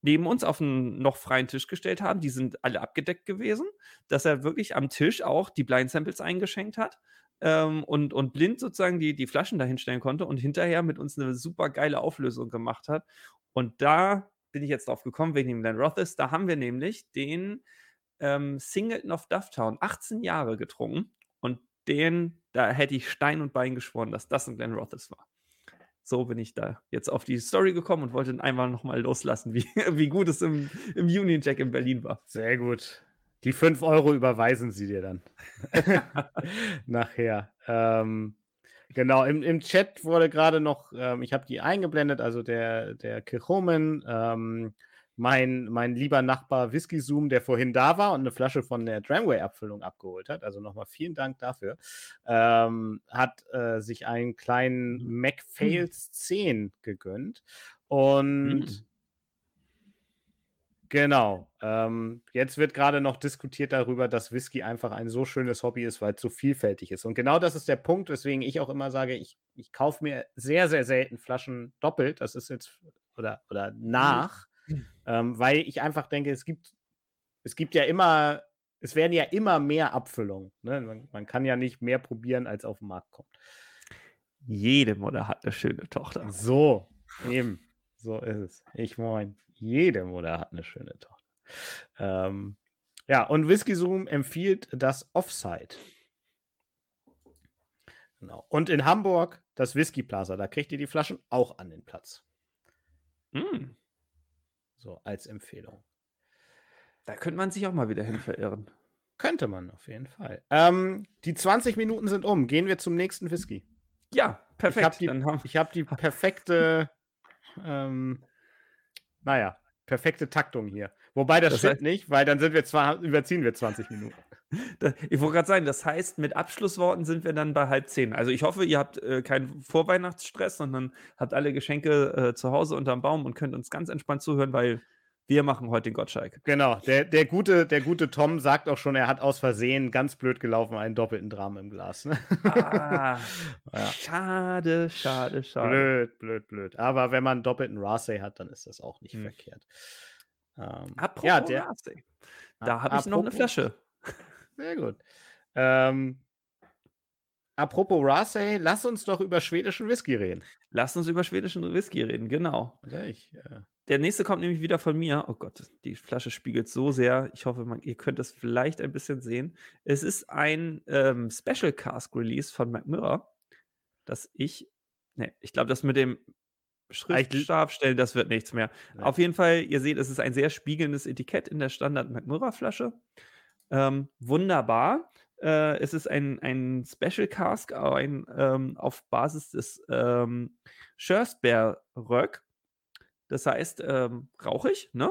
neben uns auf einen noch freien Tisch gestellt haben. Die sind alle abgedeckt gewesen, dass er wirklich am Tisch auch die Blind Samples eingeschenkt hat ähm, und, und blind sozusagen die, die Flaschen dahinstellen konnte und hinterher mit uns eine super geile Auflösung gemacht hat. Und da bin ich jetzt drauf gekommen, wegen dem Glenn Rothes. Da haben wir nämlich den ähm, Singleton of Dufftown 18 Jahre getrunken und den, da hätte ich Stein und Bein geschworen, dass das ein Glenn Rothes war. So bin ich da jetzt auf die Story gekommen und wollte einfach nochmal loslassen, wie, wie gut es im, im Union Jack in Berlin war. Sehr gut. Die 5 Euro überweisen sie dir dann. Nachher. Ähm, genau, im, im Chat wurde gerade noch, ähm, ich habe die eingeblendet, also der, der Kirchomen, ähm, mein, mein lieber Nachbar Whisky Zoom, der vorhin da war und eine Flasche von der Dramway-Abfüllung abgeholt hat, also nochmal vielen Dank dafür, ähm, hat äh, sich einen kleinen mhm. Mac Fails 10 gegönnt. Und mhm. Genau. Ähm, jetzt wird gerade noch diskutiert darüber, dass Whisky einfach ein so schönes Hobby ist, weil es so vielfältig ist. Und genau das ist der Punkt, weswegen ich auch immer sage, ich, ich kaufe mir sehr, sehr selten Flaschen doppelt. Das ist jetzt oder, oder nach, mhm. ähm, weil ich einfach denke, es gibt, es gibt ja immer, es werden ja immer mehr Abfüllungen. Ne? Man, man kann ja nicht mehr probieren, als auf den Markt kommt. Jede Mutter hat eine schöne Tochter. So, eben. So ist es. Ich moin jede Mutter hat eine schöne Tochter. Ähm, ja, und Whisky Zoom empfiehlt das Offside. Genau. Und in Hamburg das Whisky Plaza, da kriegt ihr die Flaschen auch an den Platz. Mm. So, als Empfehlung. Da könnte man sich auch mal wieder hin verirren. Könnte man auf jeden Fall. Ähm, die 20 Minuten sind um. Gehen wir zum nächsten Whisky. Ja, perfekt. Ich habe die, hab die, perfekte ähm, naja, perfekte Taktung hier. Wobei das, das stimmt heißt, nicht, weil dann sind wir zwar, überziehen wir 20 Minuten. Das, ich wollte gerade sagen, das heißt, mit Abschlussworten sind wir dann bei halb zehn. Also ich hoffe, ihr habt äh, keinen Vorweihnachtsstress, sondern habt alle Geschenke äh, zu Hause unterm Baum und könnt uns ganz entspannt zuhören, weil wir machen heute den Gottschalk. Genau, der, der, gute, der gute Tom sagt auch schon, er hat aus Versehen ganz blöd gelaufen einen doppelten Dramen im Glas. Ne? Ah, ja. Schade, schade, schade. Blöd, blöd, blöd. Aber wenn man einen doppelten Rasey hat, dann ist das auch nicht hm. verkehrt. Ähm, apropos ja, der, Rasey. Da habe ich noch eine Flasche. Sehr gut. Ähm, apropos Rasey, lass uns doch über schwedischen Whisky reden. Lass uns über schwedischen Whisky reden, genau. Ja, ich, äh der nächste kommt nämlich wieder von mir. Oh Gott, die Flasche spiegelt so sehr. Ich hoffe, man, ihr könnt das vielleicht ein bisschen sehen. Es ist ein ähm, Special Cask Release von McMurray, das ich, ne, ich glaube, das mit dem Schriftstab stellen, das wird nichts mehr. Nee. Auf jeden Fall, ihr seht, es ist ein sehr spiegelndes Etikett in der Standard McMurray Flasche. Ähm, wunderbar. Äh, es ist ein, ein Special Cask ein, ähm, auf Basis des ähm, Schursbeer Röck. Das heißt, ähm, rauchig, ne?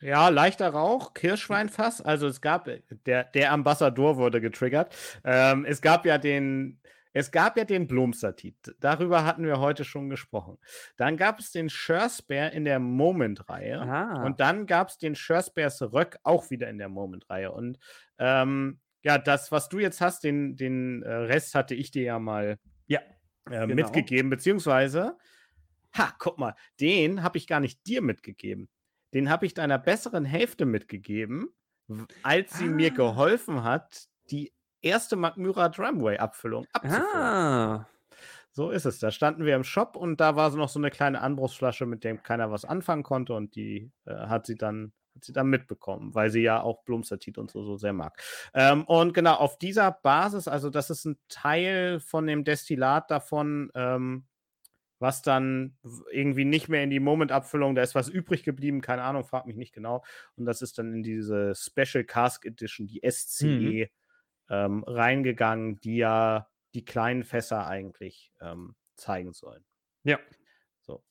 Ja, leichter Rauch, Kirschweinfass. Also es gab, der, der Ambassador wurde getriggert. Ähm, es gab ja den, es gab ja den Blomstertit. Darüber hatten wir heute schon gesprochen. Dann gab es den Schursbeer in der Moment-Reihe. Ah. Und dann gab es den Schursbeers Röck auch wieder in der Moment-Reihe. Und ähm, ja, das, was du jetzt hast, den, den äh, Rest hatte ich dir ja mal Ja. äh, Genau. mitgegeben, beziehungsweise, ha, guck mal, den habe ich gar nicht dir mitgegeben. Den habe ich deiner besseren Hälfte mitgegeben, als sie mir Ah. geholfen hat, die erste Magmyra Drumway-Abfüllung abzufüllen. Ah. So ist es. Da standen wir im Shop und da war so noch so eine kleine Anbruchsflasche, mit der keiner was anfangen konnte und die äh, hat sie dann hat sie dann mitbekommen, weil sie ja auch Blumstertit und so, so sehr mag. Ähm, und genau auf dieser Basis, also das ist ein Teil von dem Destillat davon, ähm, was dann irgendwie nicht mehr in die Moment-Abfüllung, da ist was übrig geblieben, keine Ahnung, frag mich nicht genau. Und das ist dann in diese Special Cask Edition, die SCE, ähm, reingegangen, die ja die kleinen Fässer eigentlich ähm, zeigen sollen. Ja. So.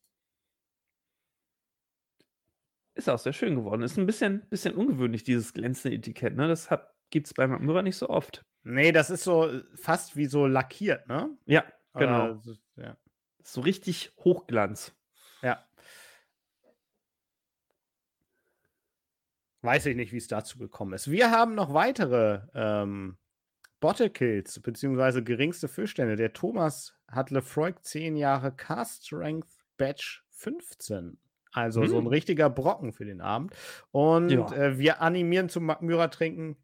Ist auch sehr schön geworden. Ist ein bisschen, bisschen ungewöhnlich, dieses glänzende Etikett. Ne? Das gibt es bei McMurray nicht so oft. Nee, das ist so äh, fast wie so lackiert, ne? Ja, genau. So- ja. So richtig Hochglanz. ja. Weiß ich nicht, wie es dazu gekommen ist. Wir haben noch weitere ähm, Bottle Kills, beziehungsweise geringste Füllstände. Der Thomas hat Lefroy 10 Jahre Cast Strength Batch 15. Also so ein Hm. richtiger Brocken für den Abend. Und Ja. äh, wir animieren zum Magmyra trinken.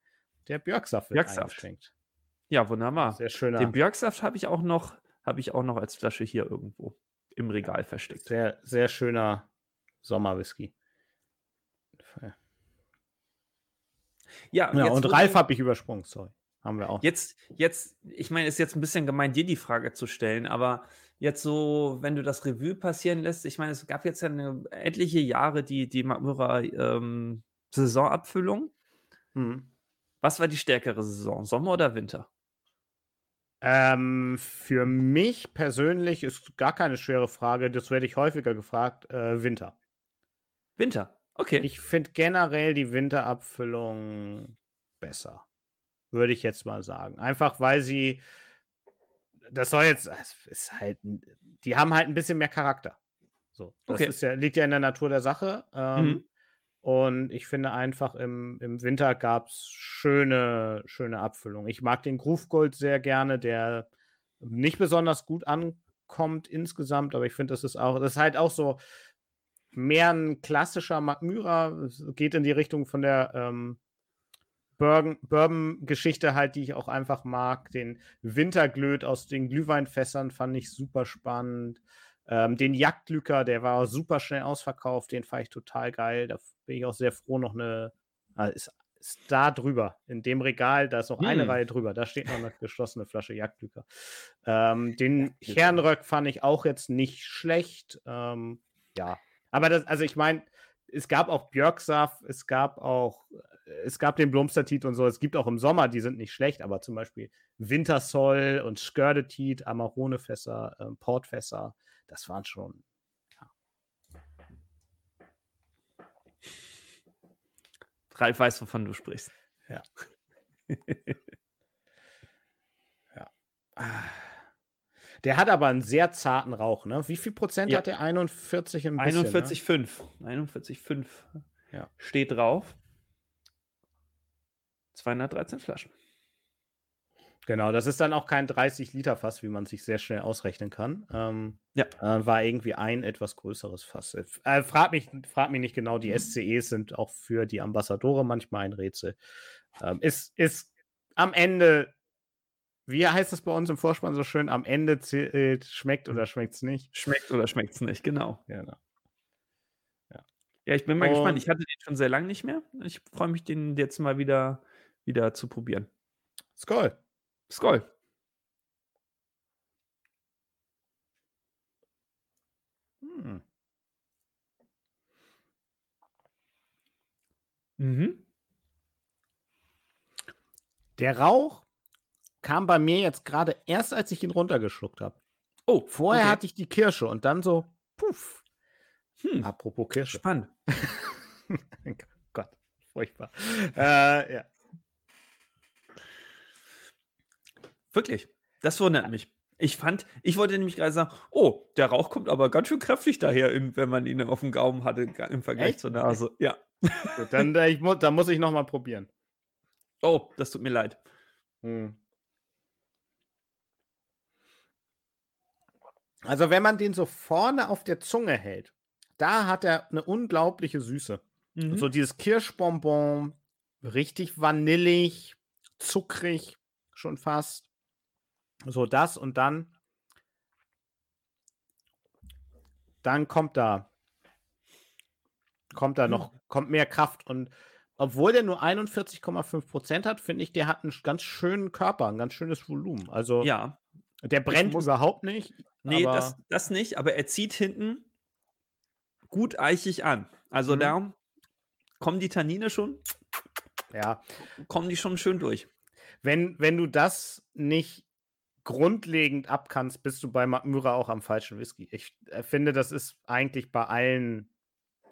Der Björksaft wird Björksaft. eingeschenkt. Ja, wunderbar. Sehr schöner, Den Björksaft habe ich auch noch, habe ich auch noch als Flasche hier irgendwo im Regal versteckt. sehr, sehr schöner Sommerwhisky. Ja, Ja, und Ralf habe ich übersprungen, sorry. Haben wir auch. Jetzt, jetzt, ich meine, ist jetzt ein bisschen gemein, dir die Frage zu stellen, aber jetzt so, wenn du das Revue passieren lässt, ich meine, es gab jetzt ja eine, etliche Jahre die, die Magmura ähm, Saisonabfüllung. Hm. Was war die stärkere Saison, Sommer oder Winter? Ähm, für mich persönlich ist gar keine schwere Frage. Das werde ich häufiger gefragt. Äh, Winter. Winter, okay. Ich finde generell die Winterabfüllung besser. Würde ich jetzt mal sagen. Einfach weil sie. Das soll jetzt. Ist halt. Die haben halt ein bisschen mehr Charakter. So. Das Okay. ist ja, liegt ja in der Natur der Sache. Ähm, Mhm. Und ich finde einfach, im, im Winter gab es schöne, schöne Abfüllung. Ich mag den Groove Gold sehr gerne, der nicht besonders gut ankommt insgesamt, aber ich finde, das ist auch, das ist halt auch so mehr ein klassischer Magmyra. Geht in die Richtung von der ähm, Bourbon- Bourbon-Geschichte halt, die ich auch einfach mag. Den Winterglöd aus den Glühweinfässern fand ich super spannend. Ähm, den Jagdlüker, der war super schnell ausverkauft, den fand ich total geil. Da bin ich auch sehr froh, noch eine, ah, ist, ist da drüber, in dem Regal, da ist noch eine Hm. Reihe drüber, da steht noch eine geschlossene Flasche Jagdlüker. Ähm, den. Herrenröck fand ich auch jetzt nicht schlecht. Ähm, ja, aber das, also ich meine, es gab auch Björksaft, es gab auch, es gab den Blomstertit und so, es gibt auch im Sommer, die sind nicht schlecht, aber zum Beispiel Wintersoll und Skördetit, Amarone-Fässer, ähm, Portfässer, das waren schon, Ralf weiß, wovon du sprichst. ah. der hat aber einen sehr zarten Rauch, ne? Wie viel Prozent Ja. hat der? 41 im bisschen, 41,5. 41,5 Ja. steht drauf. 213 Flaschen. Genau, das ist dann auch kein 30-Liter-Fass, wie man sich sehr schnell ausrechnen kann. Ähm, Ja. äh, war irgendwie ein etwas größeres Fass. Äh, frag, mich, frag mich nicht genau, die SCEs sind auch für die Ambassadore manchmal ein Rätsel. Ähm, ist, ist am Ende, wie heißt das bei uns im Vorspann so schön, am Ende zählt, schmeckt oder schmeckt es nicht. Schmeckt oder schmeckt es nicht, genau. Genau. Ja, ich bin mal gespannt. Und- Ich hatte den schon sehr lange nicht mehr. Ich freue mich, den jetzt mal wieder, wieder zu probieren. Skoll. Skoll. Hm. Mhm. Der Rauch kam bei mir jetzt gerade erst, als ich ihn runtergeschluckt habe. Oh, Vorher okay. hatte ich die Kirsche und dann so, puff. Hm, Apropos Kirsche. spannend. Gott, furchtbar. Äh, ja. Wirklich. Das wundert mich. Ich fand, ich wollte nämlich gerade sagen, oh, der Rauch kommt aber ganz schön kräftig daher, wenn man ihn auf dem Gaumen hatte, im Vergleich Echt? zur Nase. Ja. Gut, dann, äh, ich dann muss ich noch mal probieren. Oh, das tut mir leid. Hm. Also wenn man den so vorne auf der Zunge hält, da hat er eine unglaubliche Süße. Mhm. So dieses Kirschbonbon, richtig vanillig, zuckrig schon fast. So das und dann dann kommt da kommt da noch kommt mehr Kraft und obwohl der nur 41,5 Prozent hat, finde ich, der hat einen ganz schönen Körper, ein ganz schönes Volumen. Also ja. der brennt muss- überhaupt nicht. Nee, das, das nicht, aber er zieht hinten gut eichig an. Also Mhm. da kommen die Tannine schon, ja, kommen die schon schön durch. wenn, wenn du das nicht grundlegend abkannst, bist du bei Magmyra auch am falschen Whisky. Ich äh, finde, das ist eigentlich bei allen,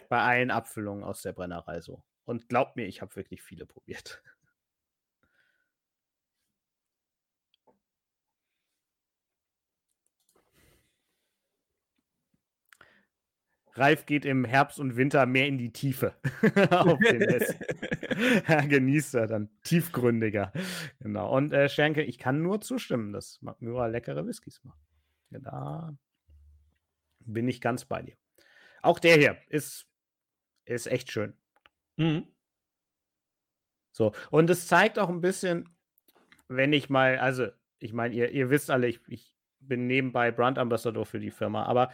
bei allen Abfüllungen aus der Brennerei so. Und glaub mir, ich habe wirklich viele probiert. Ralf geht im Herbst und Winter mehr in die Tiefe. Auf den ja, genießt er dann. Tiefgründiger. Genau. Und äh, Schenke, ich kann nur zustimmen, dass Magmyra leckere Whiskys macht. Ja, da bin ich ganz bei dir. Auch der hier ist, ist echt schön. Mhm. So. Und es zeigt auch ein bisschen, wenn ich mal, also, ich meine, ihr, ihr wisst alle, ich, ich bin nebenbei Brand Ambassador für die Firma, aber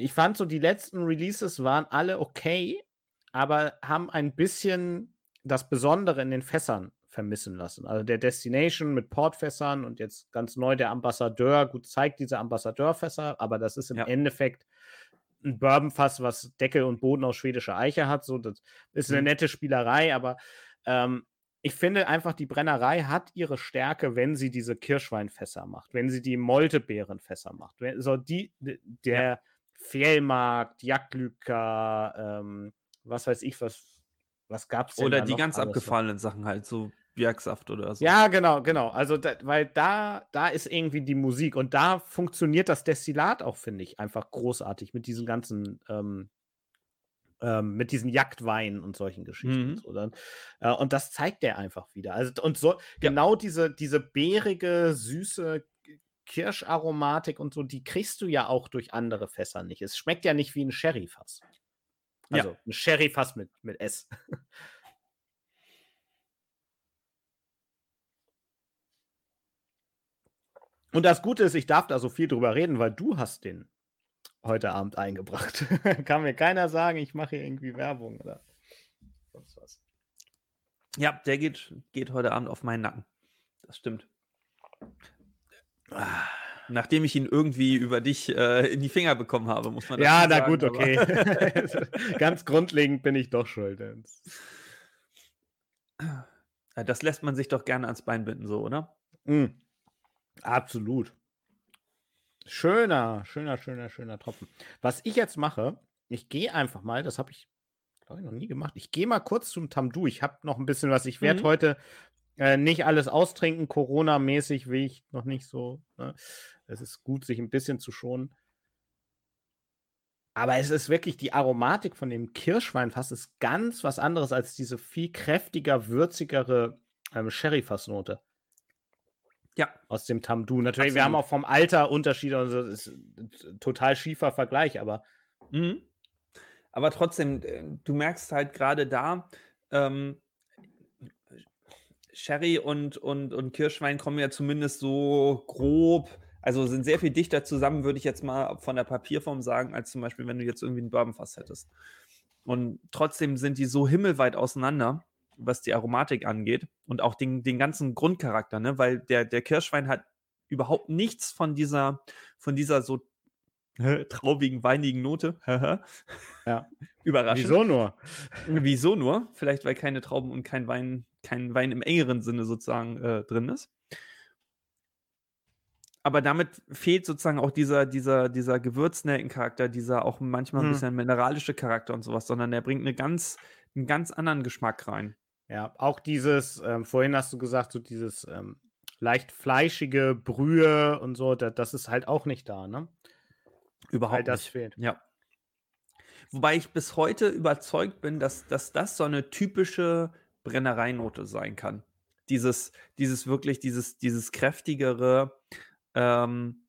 ich fand so, die letzten Releases waren alle okay, aber haben ein bisschen das Besondere in den Fässern vermissen lassen. Also der Destination mit Portfässern und jetzt ganz neu der Ambassadeur, gut zeigt diese Ambassadeurfässer, aber das ist im Ja. Endeffekt ein Bourbonfass, was Deckel und Boden aus schwedischer Eiche hat. So, das ist eine Mhm. nette Spielerei, aber ähm, ich finde einfach, die Brennerei hat ihre Stärke, wenn sie diese Kirschweinfässer macht, wenn sie die Moltebeerenfässer macht. So die, der Fjellmarkt, Jagdlüker, ähm, was weiß ich, was, was gab es? Oder die noch ganz abgefallenen Sachen halt, so Bjergsaft oder so. Ja, genau, genau. Also, da, weil da, da ist irgendwie die Musik und da funktioniert das Destillat auch, finde ich, einfach großartig mit diesen ganzen, ähm, ähm, mit diesen Jagdweinen und solchen Geschichten. Mhm. So, dann, äh, und das zeigt der einfach wieder. Also, und so, genau diese, diese beerige, süße Kirscharomatik und so, die kriegst du ja auch durch andere Fässer nicht. Es schmeckt ja nicht wie ein Sherryfass. Ja. Also ein Sherryfass mit, mit S. Und das Gute ist, ich darf da so viel drüber reden, weil du hast den heute Abend eingebracht. Kann mir keiner sagen, ich mache hier irgendwie Werbung oder sonst was. Ja, der geht, geht heute Abend auf meinen Nacken. Das stimmt. Nachdem ich ihn irgendwie über dich äh, in die Finger bekommen habe, muss man Ja, dazu na sagen, gut, okay. Ganz grundlegend bin ich doch schuld. Ja, Das lässt man sich doch gerne ans Bein binden, so, oder? Mm, absolut. Schöner, schöner, schöner, schöner Tropfen. Was ich jetzt mache, ich gehe einfach mal, das habe ich, glaube ich, noch nie gemacht. Ich gehe mal kurz zum Tamdu. Ich habe noch ein bisschen was. Ich werde Mhm. heute äh, nicht alles austrinken. Corona-mäßig will ich noch nicht so. Ne? Es ist gut, sich ein bisschen zu schonen. Aber es ist wirklich die Aromatik von dem Kirschweinfass ist ganz was anderes als diese viel kräftiger, würzigere ähm, Sherryfassnote Ja. aus dem Tamdu. Natürlich, wir haben Absolut. auch vom Alter Unterschiede, also das ist ein total schiefer Vergleich, aber Mhm. Aber trotzdem, äh, du merkst halt gerade da, ähm, Sherry und, und, und Kirschwein kommen ja zumindest so grob, also sind sehr viel dichter zusammen, würde ich jetzt mal von der Papierform sagen, als zum Beispiel, wenn du jetzt irgendwie ein Bourbonfass hättest. Und trotzdem sind die so himmelweit auseinander, was die Aromatik angeht und auch den, den ganzen Grundcharakter, ne? Weil der, der Kirschwein hat überhaupt nichts von dieser, von dieser so traubigen, weinigen Note. Ja. Überraschend. Wieso nur? Wieso nur? Vielleicht, weil keine Trauben und kein Wein, kein Wein im engeren Sinne sozusagen äh, drin ist. Aber damit fehlt sozusagen auch dieser, dieser, dieser Gewürznelkencharakter, dieser auch manchmal ein Hm. bisschen mineralische Charakter und sowas, sondern der bringt eine ganz, einen ganz anderen Geschmack rein. Ja, auch dieses, ähm, vorhin hast du gesagt, so dieses ähm, leicht fleischige Brühe und so, da, das ist halt auch nicht da, ne? Überhaupt das nicht. fehlt. Ja. Wobei ich bis heute überzeugt bin, dass, dass das so eine typische Brennereinote sein kann. Dieses, dieses wirklich, dieses, dieses kräftigere, ähm,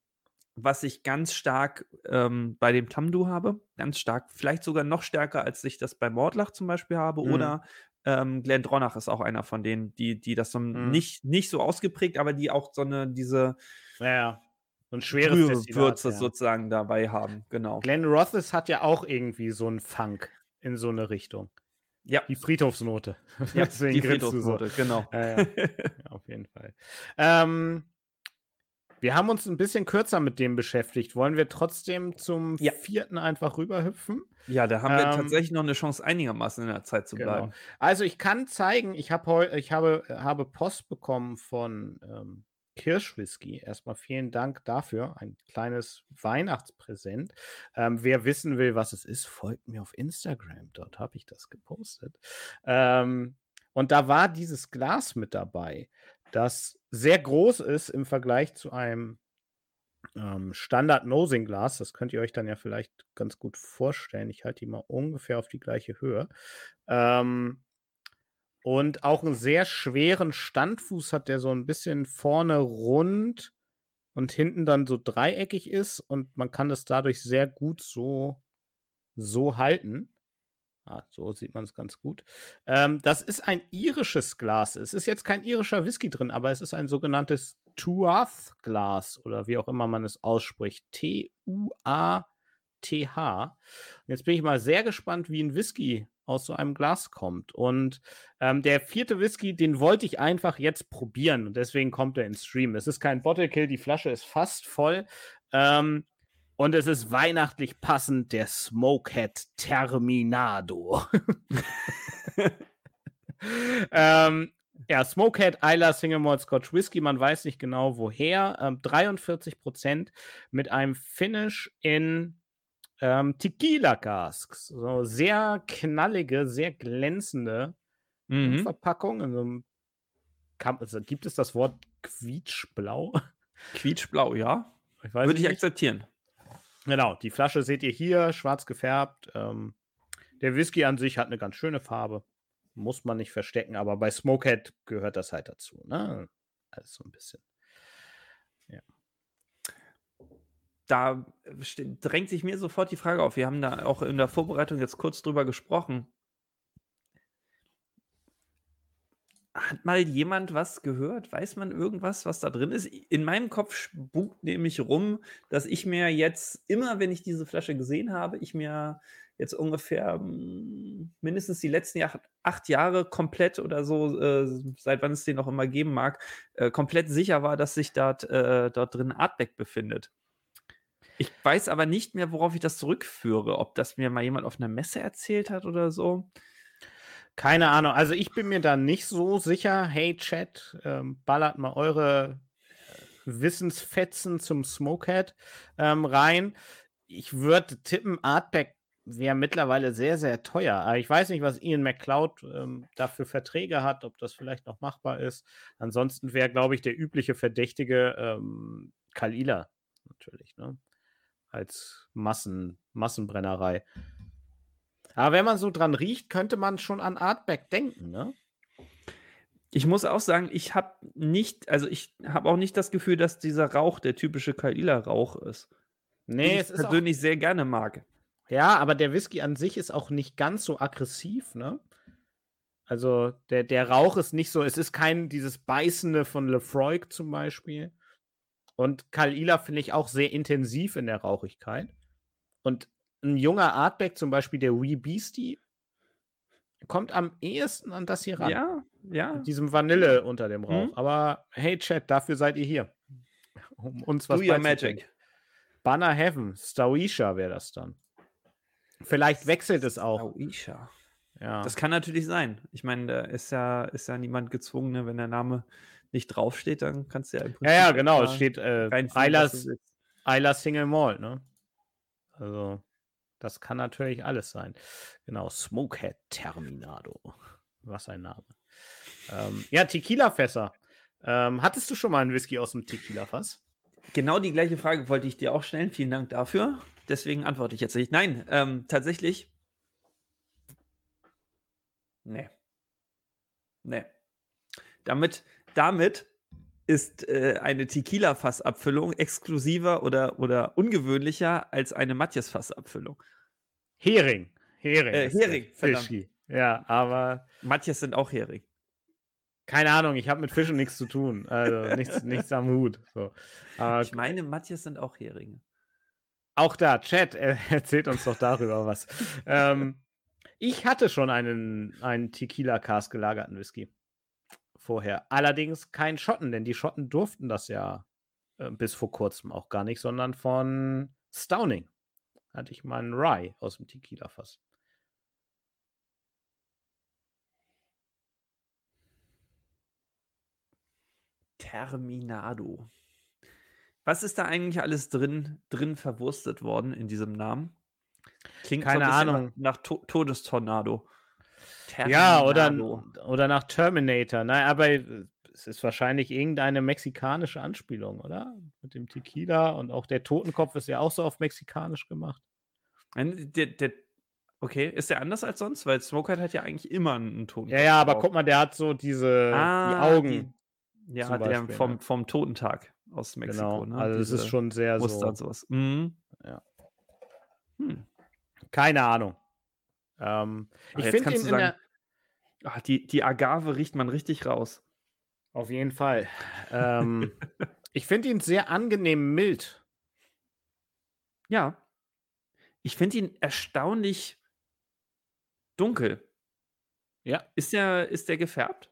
was ich ganz stark ähm, bei dem Tamdu habe, ganz stark, vielleicht sogar noch stärker, als ich das bei Mordlach zum Beispiel habe. Mhm. Oder ähm, Glendronach ist auch einer von denen, die, die das so Mhm. nicht, nicht so ausgeprägt, aber die auch so eine, diese Ja, ja. So ein schweres Brühewürze ja. sozusagen dabei haben. Genau. Glenn Rothes hat ja auch irgendwie so einen Funk in so eine Richtung. Ja. Die Friedhofsnote. Ja, Deswegen die Friedhofsnote, genau. Ja, ja. Auf jeden Fall. Ähm, wir haben uns ein bisschen kürzer mit dem beschäftigt. Wollen wir trotzdem zum Ja. vierten einfach rüberhüpfen? Ja, da haben wir Ähm, tatsächlich noch eine Chance, einigermaßen in der Zeit zu Genau. bleiben. Also ich kann zeigen, ich, hab heu, ich habe, habe Post bekommen von ähm, Kirschwhisky. Erstmal vielen Dank dafür. Ein kleines Weihnachtspräsent. Ähm, wer wissen will, was es ist, folgt mir auf Instagram. Dort habe ich das gepostet. Ähm, und da war dieses Glas mit dabei, das sehr groß ist im Vergleich zu einem ähm, Standard-Nosing-Glas. Das könnt ihr euch dann ja vielleicht ganz gut vorstellen. Ich halte die mal ungefähr auf die gleiche Höhe. Ähm, und auch einen sehr schweren Standfuß hat, der so ein bisschen vorne rund und hinten dann so dreieckig ist. Und man kann das dadurch sehr gut so, so halten. Ah, so sieht man es ganz gut. Ähm, das ist ein irisches Glas. Es ist jetzt kein irischer Whisky drin, aber es ist ein sogenanntes Tuath-Glas oder wie auch immer man es ausspricht. T-U-A-T-H. Jetzt bin ich mal sehr gespannt, wie ein Whisky aus so einem Glas kommt. Und ähm, der vierte Whisky, den wollte ich einfach jetzt probieren und deswegen kommt er ins Stream. Es ist kein Bottle Kill, die Flasche ist fast voll. Ähm, und es ist weihnachtlich passend der Smokehead Terminado. ähm, ja, Smokehead Isla Single Malt Scotch Whisky, man weiß nicht genau woher. Ähm, 43% mit einem Finish in ähm, Tequila Casks. So sehr knallige, sehr glänzende Mhm. Verpackung. In so einem Kam- also gibt es das Wort quietschblau? Quietschblau, ja. Ich Würde ich nicht. akzeptieren. Genau, die Flasche seht ihr hier, schwarz gefärbt. Ähm, der Whisky an sich hat eine ganz schöne Farbe. Muss man nicht verstecken, aber bei Smokehead gehört das halt dazu. Ne? Alles so ein bisschen. Da ste- drängt sich mir sofort die Frage auf. Wir haben da auch in der Vorbereitung jetzt kurz drüber gesprochen. Hat mal jemand was gehört? Weiß man irgendwas, was da drin ist? In meinem Kopf spukt nämlich rum, dass ich mir jetzt immer, wenn ich diese Flasche gesehen habe, ich mir jetzt ungefähr mm, mindestens die letzten Jahr, acht Jahre komplett oder so, äh, seit wann es den noch immer geben mag, äh, komplett sicher war, dass sich dort, äh, dort drin Artback befindet. Ich weiß aber nicht mehr, worauf ich das zurückführe, ob das mir mal jemand auf einer Messe erzählt hat oder so. Keine Ahnung. Also ich bin mir da nicht so sicher. Hey Chat, ähm, ballert mal eure äh, Wissensfetzen zum Smokehead ähm, rein. Ich würde tippen, Artback wäre mittlerweile sehr, sehr teuer. Aber ich weiß nicht, was Ian McCloud ähm, dafür Verträge hat, ob das vielleicht noch machbar ist. Ansonsten wäre, glaube ich, der übliche Verdächtige ähm, Kalila natürlich, ne? Als Massen, Massenbrennerei. Aber wenn man so dran riecht, könnte man schon an Artback denken, ne? Ich muss auch sagen, ich habe nicht, also ich habe auch nicht das Gefühl, dass dieser Rauch der typische Kaila-Rauch ist. Nee, es ich auch, persönlich sehr gerne mag. ja, aber der Whisky an sich ist auch nicht ganz so aggressiv, ne? Also der, der Rauch ist nicht so, es ist kein dieses Beißende von Lefroy zum Beispiel. Und Kalila finde ich auch sehr intensiv in der Rauchigkeit. Und ein junger Artback, zum Beispiel der Wee Beastie, kommt am ehesten an das hier ran. Ja, ja. Mit diesem Vanille unter dem Rauch. Mhm. Aber hey, Chat, dafür seid ihr hier. Um uns was Do your magic. Banner Heaven, Stawisha wäre das dann. Vielleicht wechselt es auch. Aoisha. Ja. Das kann natürlich sein. Ich meine, da ist ja, ist ja niemand gezwungen, ne? wenn der Name nicht draufsteht, dann kannst du ja im ja, ja, Prinzip genau. Es steht äh, Eilers, Single Malt, ne? Also, das kann natürlich alles sein. Genau, Smokehead Terminado. Was ein Name. Ähm, ja, Tequila-Fässer. Ähm, hattest du schon mal einen Whisky aus dem Tequila-Fass? Genau die gleiche Frage wollte ich dir auch stellen. Vielen Dank dafür. Deswegen antworte ich jetzt nicht. Nein, ähm, tatsächlich. Nee. Nee. Damit, damit ist äh, eine Tequila-Fassabfüllung exklusiver oder, oder ungewöhnlicher als eine Matthias-Fassabfüllung. Hering. Hering. Äh. Hering, verdammt. Fischi. Ja, aber Matthias sind auch Hering. keine Ahnung, ich habe mit Fischen nichts zu tun. Also nichts, nichts am Hut. So. Aber Ich meine, Matthias sind auch Heringe. Auch da, Chat, äh, erzählt uns doch darüber was. ähm, ich hatte schon einen, einen Tequila-Cast gelagerten Whisky vorher. Allerdings kein Schotten, denn die Schotten durften das ja äh, bis vor kurzem auch gar nicht, sondern von Stauning hatte ich meinen Rye aus dem Tequila-Fass. Terminado. Was ist da eigentlich alles drin, drin verwurstet worden in diesem Namen? Klingt Keine ein bisschen Ahnung. Nach, nach to Todestornado. Ja, oder, oder nach Terminator. Nein, aber äh, es ist wahrscheinlich irgendeine mexikanische Anspielung, oder? Mit dem Tequila und auch der Totenkopf ist ja auch so auf mexikanisch gemacht. Der, der, okay, ist der anders als sonst? Weil Smokehead hat ja eigentlich immer einen Ton. Ja, ja, aber guck mal, der hat so diese die Augen. Ja, zum der Beispiel, vom, ne? vom Totentag aus Mexiko. genau. Ne? Also es ist schon sehr Muster so. und sowas. Mhm. Ja. Hm. Keine Ahnung. Ähm, ich finde ihn du der, sagen, Ah, die, die Agave riecht man richtig raus. auf jeden Fall. Ähm, ich finde ihn sehr angenehm mild. Ja. Ich finde ihn erstaunlich dunkel. Ja. Ist der, ist der gefärbt?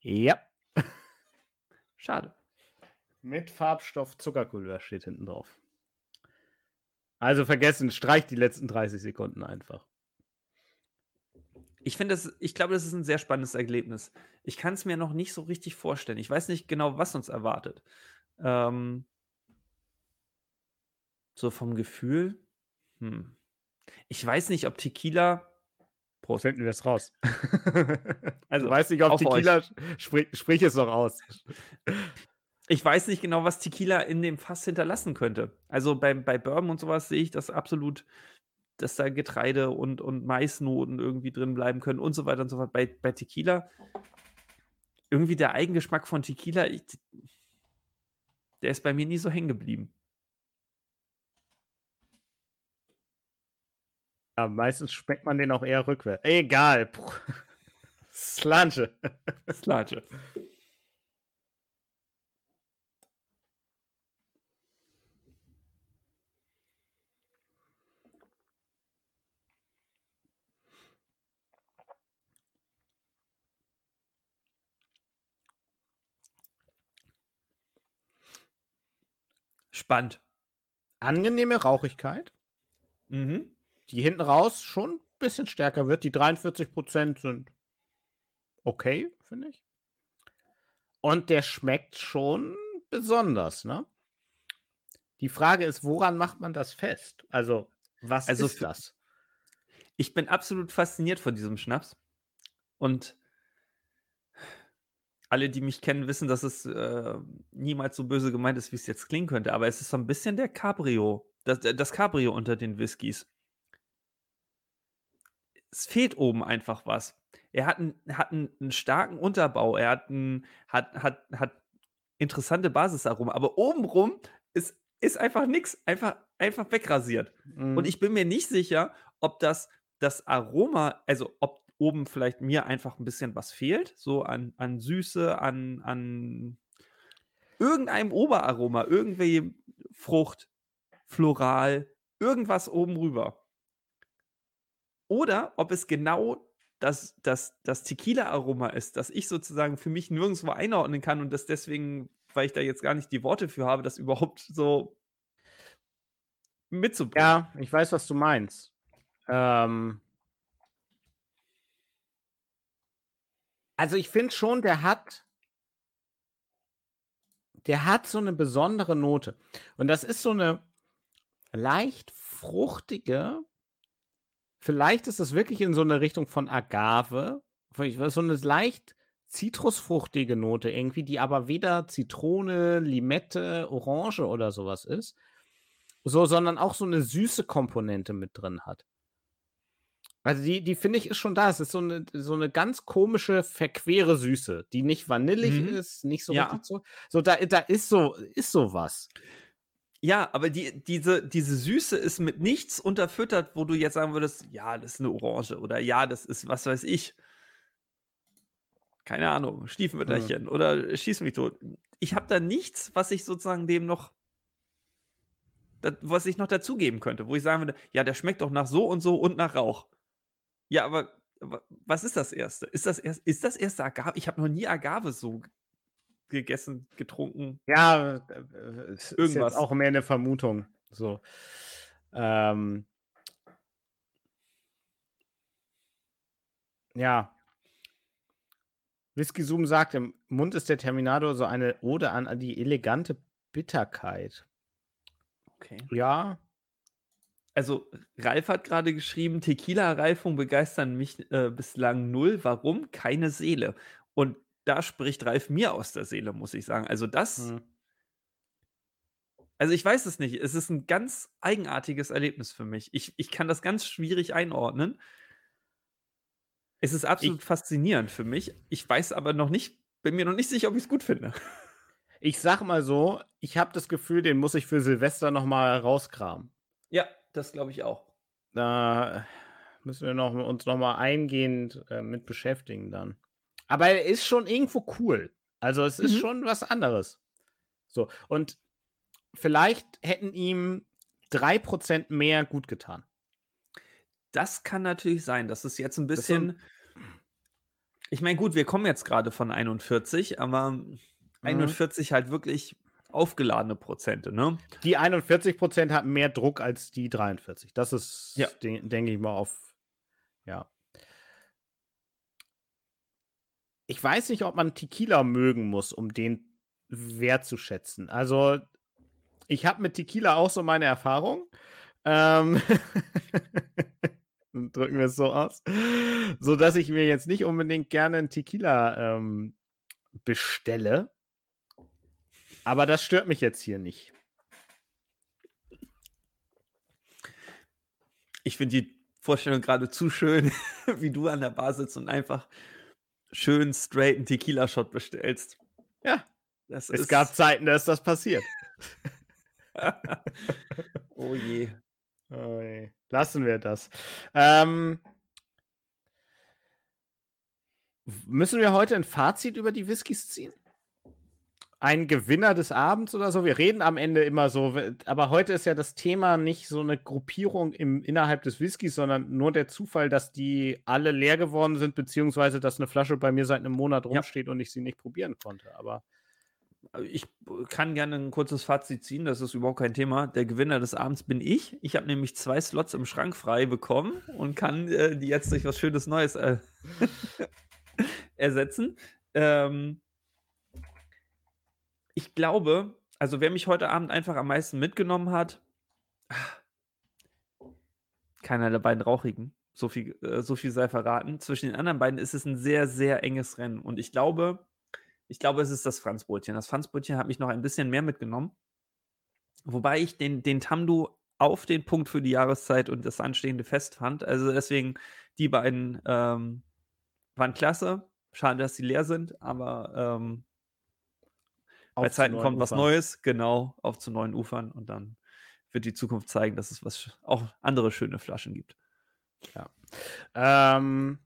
Ja. Schade. Mit Farbstoff Zuckercouleur steht hinten drauf. Also vergessen, streicht die letzten 30 Sekunden einfach. Ich finde das, ich glaube, das ist ein sehr spannendes Erlebnis. Ich kann es mir noch nicht so richtig vorstellen. Ich weiß nicht genau, was uns erwartet. Ähm, so vom Gefühl. Hm. Ich weiß nicht, ob Tequila. Prost. Finden wir es raus. Also, du weißt nicht, ob. Tequila, sprich, sprich es doch aus. Ich weiß nicht genau, was Tequila in dem Fass hinterlassen könnte. Also bei, bei Bourbon und sowas sehe ich das absolut, dass da Getreide und, und Maisnoten irgendwie drin bleiben können und so weiter und so fort. Bei, bei Tequila, irgendwie der Eigengeschmack von Tequila, ich, der ist bei mir nie so hängen geblieben. Ja, meistens schmeckt man den auch eher rückwärts. Egal. Puh. Slanche. Spannend. Angenehme Rauchigkeit, Mhm. die hinten raus schon ein bisschen stärker wird. Die 43% sind okay, finde ich. Und der schmeckt schon besonders, ne? Die Frage ist, woran macht man das fest? Also, was Also ist das? Ich bin absolut fasziniert von diesem Schnaps. Und alle, die mich kennen, wissen, dass es äh, niemals so böse gemeint ist, wie es jetzt klingen könnte. Aber es ist so ein bisschen der Cabrio, das, das Cabrio unter den Whiskys. Es fehlt oben einfach was. Er hat einen, hat einen, einen starken Unterbau, er hat, einen, hat, hat, hat interessante Basisaromen, aber obenrum ist, ist einfach nichts, einfach, einfach wegrasiert. Mhm. Und ich bin mir nicht sicher, ob das das Aroma, also ob oben vielleicht mir einfach ein bisschen was fehlt, so an, an Süße, an, an irgendeinem Oberaroma, irgendwie Frucht, floral, irgendwas oben rüber. Oder ob es genau das, das, das Tequila-Aroma ist, das ich sozusagen für mich nirgendwo einordnen kann und das deswegen, weil ich da jetzt gar nicht die Worte für habe, das überhaupt so mitzubringen. Ja, ich weiß, was du meinst. Ähm also ich finde schon, der hat, der hat so eine besondere Note. Und das ist so eine leicht fruchtige, vielleicht ist das wirklich in so eine Richtung von Agave, so eine leicht zitrusfruchtige Note irgendwie, die aber weder Zitrone, Limette, Orange oder sowas ist, so, sondern auch so eine süße Komponente mit drin hat. Also die, die finde ich ist schon da. Es ist so eine, so eine ganz komische, verquere Süße, die nicht vanillig Mhm. ist, nicht so Ja. richtig so. So, da, da ist so, ist sowas. Ja, aber die, diese, diese Süße ist mit nichts unterfüttert, wo du jetzt sagen würdest, ja, das ist eine Orange oder ja, das ist, was weiß ich. Keine Ahnung, Stiefmütterchen oder schieß mich tot. Ich habe da nichts, was ich sozusagen dem noch, da- was ich noch dazugeben könnte, wo ich sagen würde, ja, der schmeckt doch nach so und so und nach Rauch. Ja, aber wa- was ist das erste? Ist das erst, ist das erste Agave? Ich habe noch nie Agave so gegessen, getrunken. Ja, äh, es ist Irgendwas. jetzt auch mehr eine Vermutung. So. Ähm, ja. Whisky Zoom sagt, im Mund ist der Terminator so eine Ode an die elegante Bitterkeit. Okay. Ja, Also, Ralf hat gerade geschrieben, Tequila-Reifung begeistern mich äh, bislang null. Warum? Keine Seele. Und da spricht Ralf mir aus der Seele, muss ich sagen. Also, das, hm. also ich weiß es nicht. Es ist ein ganz eigenartiges Erlebnis für mich. Ich, ich kann das ganz schwierig einordnen. Es ist absolut faszinierend für mich. Ich weiß aber noch nicht, bin mir noch nicht sicher, ob ich es gut finde. ich sag mal so, ich habe das Gefühl, den muss ich für Silvester nochmal rauskramen. Ja, das glaube ich auch. Da müssen wir noch, uns nochmal eingehend äh, mit beschäftigen dann. Aber er ist schon irgendwo cool. Also es ist Mhm. schon was anderes. So, und vielleicht hätten ihm 3% mehr gut getan. Das kann natürlich sein. Das ist jetzt ein ist bisschen. Ich meine, gut, wir kommen jetzt gerade von 41, aber Mhm. 41 halt wirklich aufgeladene Prozente, ne? Die 41% hatten mehr Druck als die 43. Das ist, Ja. de denke ich mal, auf. Ja. Ich weiß nicht, ob man Tequila mögen muss, um den wertzuschätzen. Also, ich habe mit Tequila auch so meine Erfahrung. Ähm, drücken wir es so aus. So dass ich mir jetzt nicht unbedingt gerne einen Tequila ähm, bestelle. Aber das stört mich jetzt hier nicht. Ich finde die Vorstellung gerade zu schön, wie du an der Bar sitzt und einfach schön straight einen Tequila-Shot bestellst. Ja, Das es ist, gab Zeiten, da ist das passiert. oh je. Oh je. Lassen wir das. Ähm, müssen wir heute ein Fazit über die Whiskys ziehen? Ein Gewinner des Abends oder so? Wir reden am Ende immer so, aber heute ist ja das Thema nicht so eine Gruppierung im, innerhalb des Whiskys, sondern nur der Zufall, dass die alle leer geworden sind, beziehungsweise dass eine Flasche bei mir seit einem Monat Ja. rumsteht und ich sie nicht probieren konnte. Aber Ich kann gerne ein kurzes Fazit ziehen, das ist überhaupt kein Thema. Der Gewinner des Abends bin ich. Ich habe nämlich zwei Slots im Schrank frei bekommen und kann äh, die jetzt durch was Schönes Neues äh, ersetzen. Ähm, ich glaube, also wer mich heute Abend einfach am meisten mitgenommen hat, keiner der beiden Rauchigen, so viel, äh, so viel sei verraten. Zwischen den anderen beiden ist es ein sehr, sehr enges Rennen. Und ich glaube, ich glaube, es ist das Franzbrötchen. Das Franzbrötchen hat mich noch ein bisschen mehr mitgenommen. Wobei ich den, den Tamdu auf den Punkt für die Jahreszeit und das anstehende Fest fand. Also deswegen, die beiden ähm, waren klasse. Schade, dass sie leer sind, aber ähm, bei Zeiten kommt was Ufern. Neues, genau, auf zu neuen Ufern und dann wird die Zukunft zeigen, dass es was auch andere schöne Flaschen gibt. Ähm,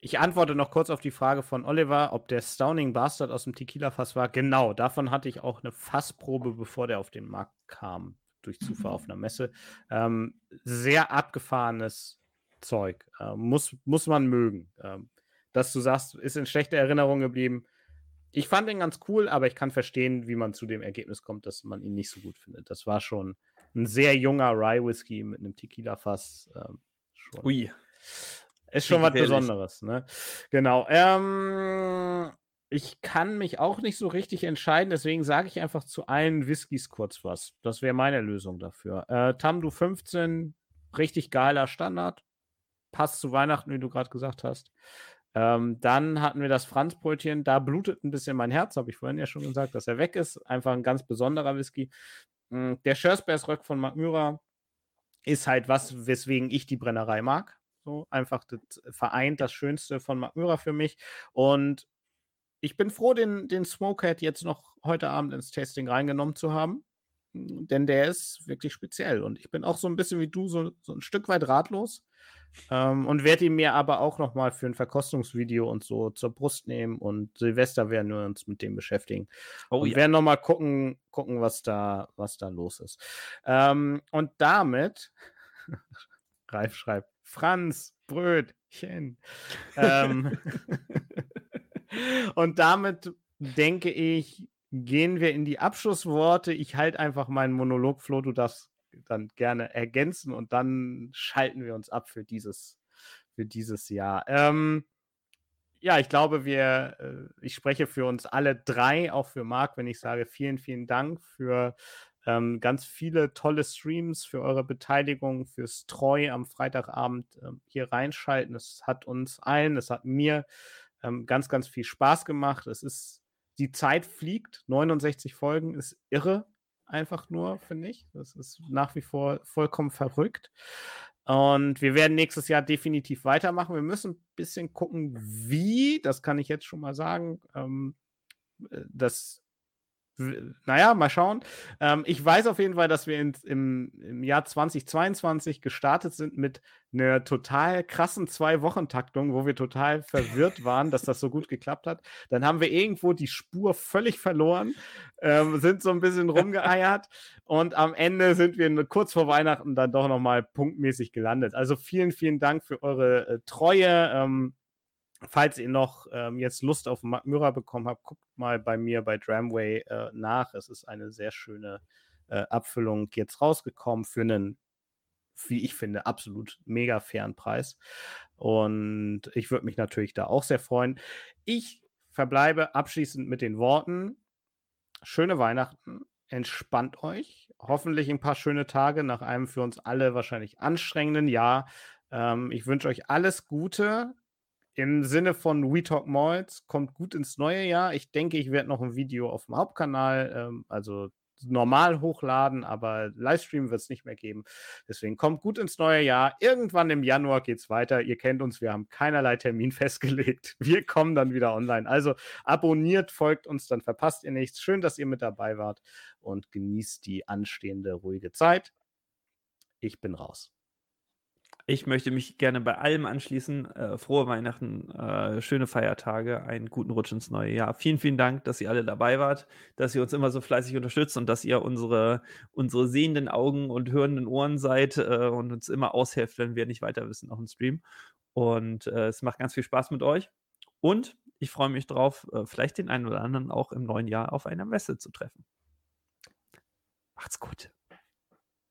ich antworte noch kurz auf die Frage von Oliver, ob der Stowning Bastard aus dem Tequila-Fass war. Genau, davon hatte ich auch eine Fassprobe, bevor der auf den Markt kam. durch Zufall auf einer Messe. Ähm, sehr abgefahrenes Zeug. Äh, muss, muss man mögen. Ähm, dass du sagst, ist in schlechter Erinnerung geblieben. Ich fand ihn ganz cool, aber ich kann verstehen, wie man zu dem Ergebnis kommt, dass man ihn nicht so gut findet. Das war schon ein sehr junger Rye Whisky mit einem Tequila-Fass. Ähm, Ui. Ist schon was Besonderes, ne? Genau. Ähm, ich kann mich auch nicht so richtig entscheiden, deswegen sage ich einfach zu allen Whiskys kurz was. Das wäre meine Lösung dafür. Äh, Tamdu 15, richtig geiler Standard. Passt zu Weihnachten, wie du gerade gesagt hast. Ähm, dann hatten wir das Franzbrötchen, da blutet ein bisschen mein Herz, habe ich vorhin ja schon gesagt, dass er weg ist. Einfach ein ganz besonderer Whisky. Hm, der Schörsbergsröck von Mark Myra ist halt was, weswegen ich die Brennerei mag. So einfach das vereint das Schönste von Mark Myra für mich. Und ich bin froh, den, den Smokehead jetzt noch heute Abend ins Tasting reingenommen zu haben. Denn der ist wirklich speziell. Und ich bin auch so ein bisschen wie du, so, so ein Stück weit ratlos. Ähm, und werde ihn mir aber auch nochmal für ein Verkostungsvideo und so zur Brust nehmen. Und Silvester werden wir uns mit dem beschäftigen. Oh, und ja. werden nochmal gucken, gucken was, da, was da los ist. Ähm, und damit, Ralf schreibt, Franz, Brötchen. ähm, und damit denke ich, gehen wir in die Abschlussworte. Ich halte einfach meinen Monolog, Flo, du darfst dann gerne ergänzen und dann schalten wir uns ab für dieses, für dieses Jahr. Ähm, ja, ich glaube, wir, äh, ich spreche für uns alle drei, auch für Marc, wenn ich sage, vielen, vielen Dank für ähm, ganz viele tolle Streams, für eure Beteiligung, fürs Treu am Freitagabend ähm, hier reinschalten. Es hat uns allen, es hat mir ähm, ganz, ganz viel Spaß gemacht. Es ist, die Zeit fliegt. 69 Folgen ist irre, einfach nur, finde ich. Das ist nach wie vor vollkommen verrückt. Und wir werden nächstes Jahr definitiv weitermachen. Wir müssen ein bisschen gucken, wie, das kann ich jetzt schon mal sagen. Ähm, äh, das naja, mal schauen. Ähm, ich weiß auf jeden Fall, dass wir in, im, im Jahr 2022 gestartet sind mit einer total krassen Zwei-Wochen-Taktung, wo wir total verwirrt waren, dass das so gut geklappt hat. Dann haben wir irgendwo die Spur völlig verloren, ähm, sind so ein bisschen rumgeeiert und am Ende sind wir kurz vor Weihnachten dann doch nochmal punktmäßig gelandet. Also vielen, vielen Dank für eure äh, Treue. Ähm, falls ihr noch ähm, jetzt Lust auf Myra bekommen habt, guckt mal bei mir bei Dramway äh, nach. Es ist eine sehr schöne äh, Abfüllung jetzt rausgekommen für einen, wie ich finde, absolut mega fairen Preis. Und ich würde mich natürlich da auch sehr freuen. Ich verbleibe abschließend mit den Worten: Schöne Weihnachten, entspannt euch. Hoffentlich ein paar schöne Tage nach einem für uns alle wahrscheinlich anstrengenden Jahr. Ähm, ich wünsche euch alles Gute im Sinne von We Talk Malls, kommt gut ins neue Jahr. Ich denke, ich werde noch ein Video auf dem Hauptkanal, ähm, also normal hochladen, aber Livestream wird es nicht mehr geben. Deswegen kommt gut ins neue Jahr. Irgendwann im Januar geht es weiter. Ihr kennt uns, wir haben keinerlei Termin festgelegt. Wir kommen dann wieder online. Also abonniert, folgt uns, dann verpasst ihr nichts. Schön, dass ihr mit dabei wart und genießt die anstehende ruhige Zeit. Ich bin raus. Ich möchte mich gerne bei allem anschließen. Äh, frohe Weihnachten, äh, schöne Feiertage, einen guten Rutsch ins neue Jahr. Vielen, vielen Dank, dass ihr alle dabei wart, dass ihr uns immer so fleißig unterstützt und dass ihr unsere, unsere sehenden Augen und hörenden Ohren seid äh, und uns immer aushelft, wenn wir nicht weiter wissen auf dem Stream. Und äh, es macht ganz viel Spaß mit euch. Und ich freue mich drauf, äh, vielleicht den einen oder anderen auch im neuen Jahr auf einer Messe zu treffen. Macht's gut.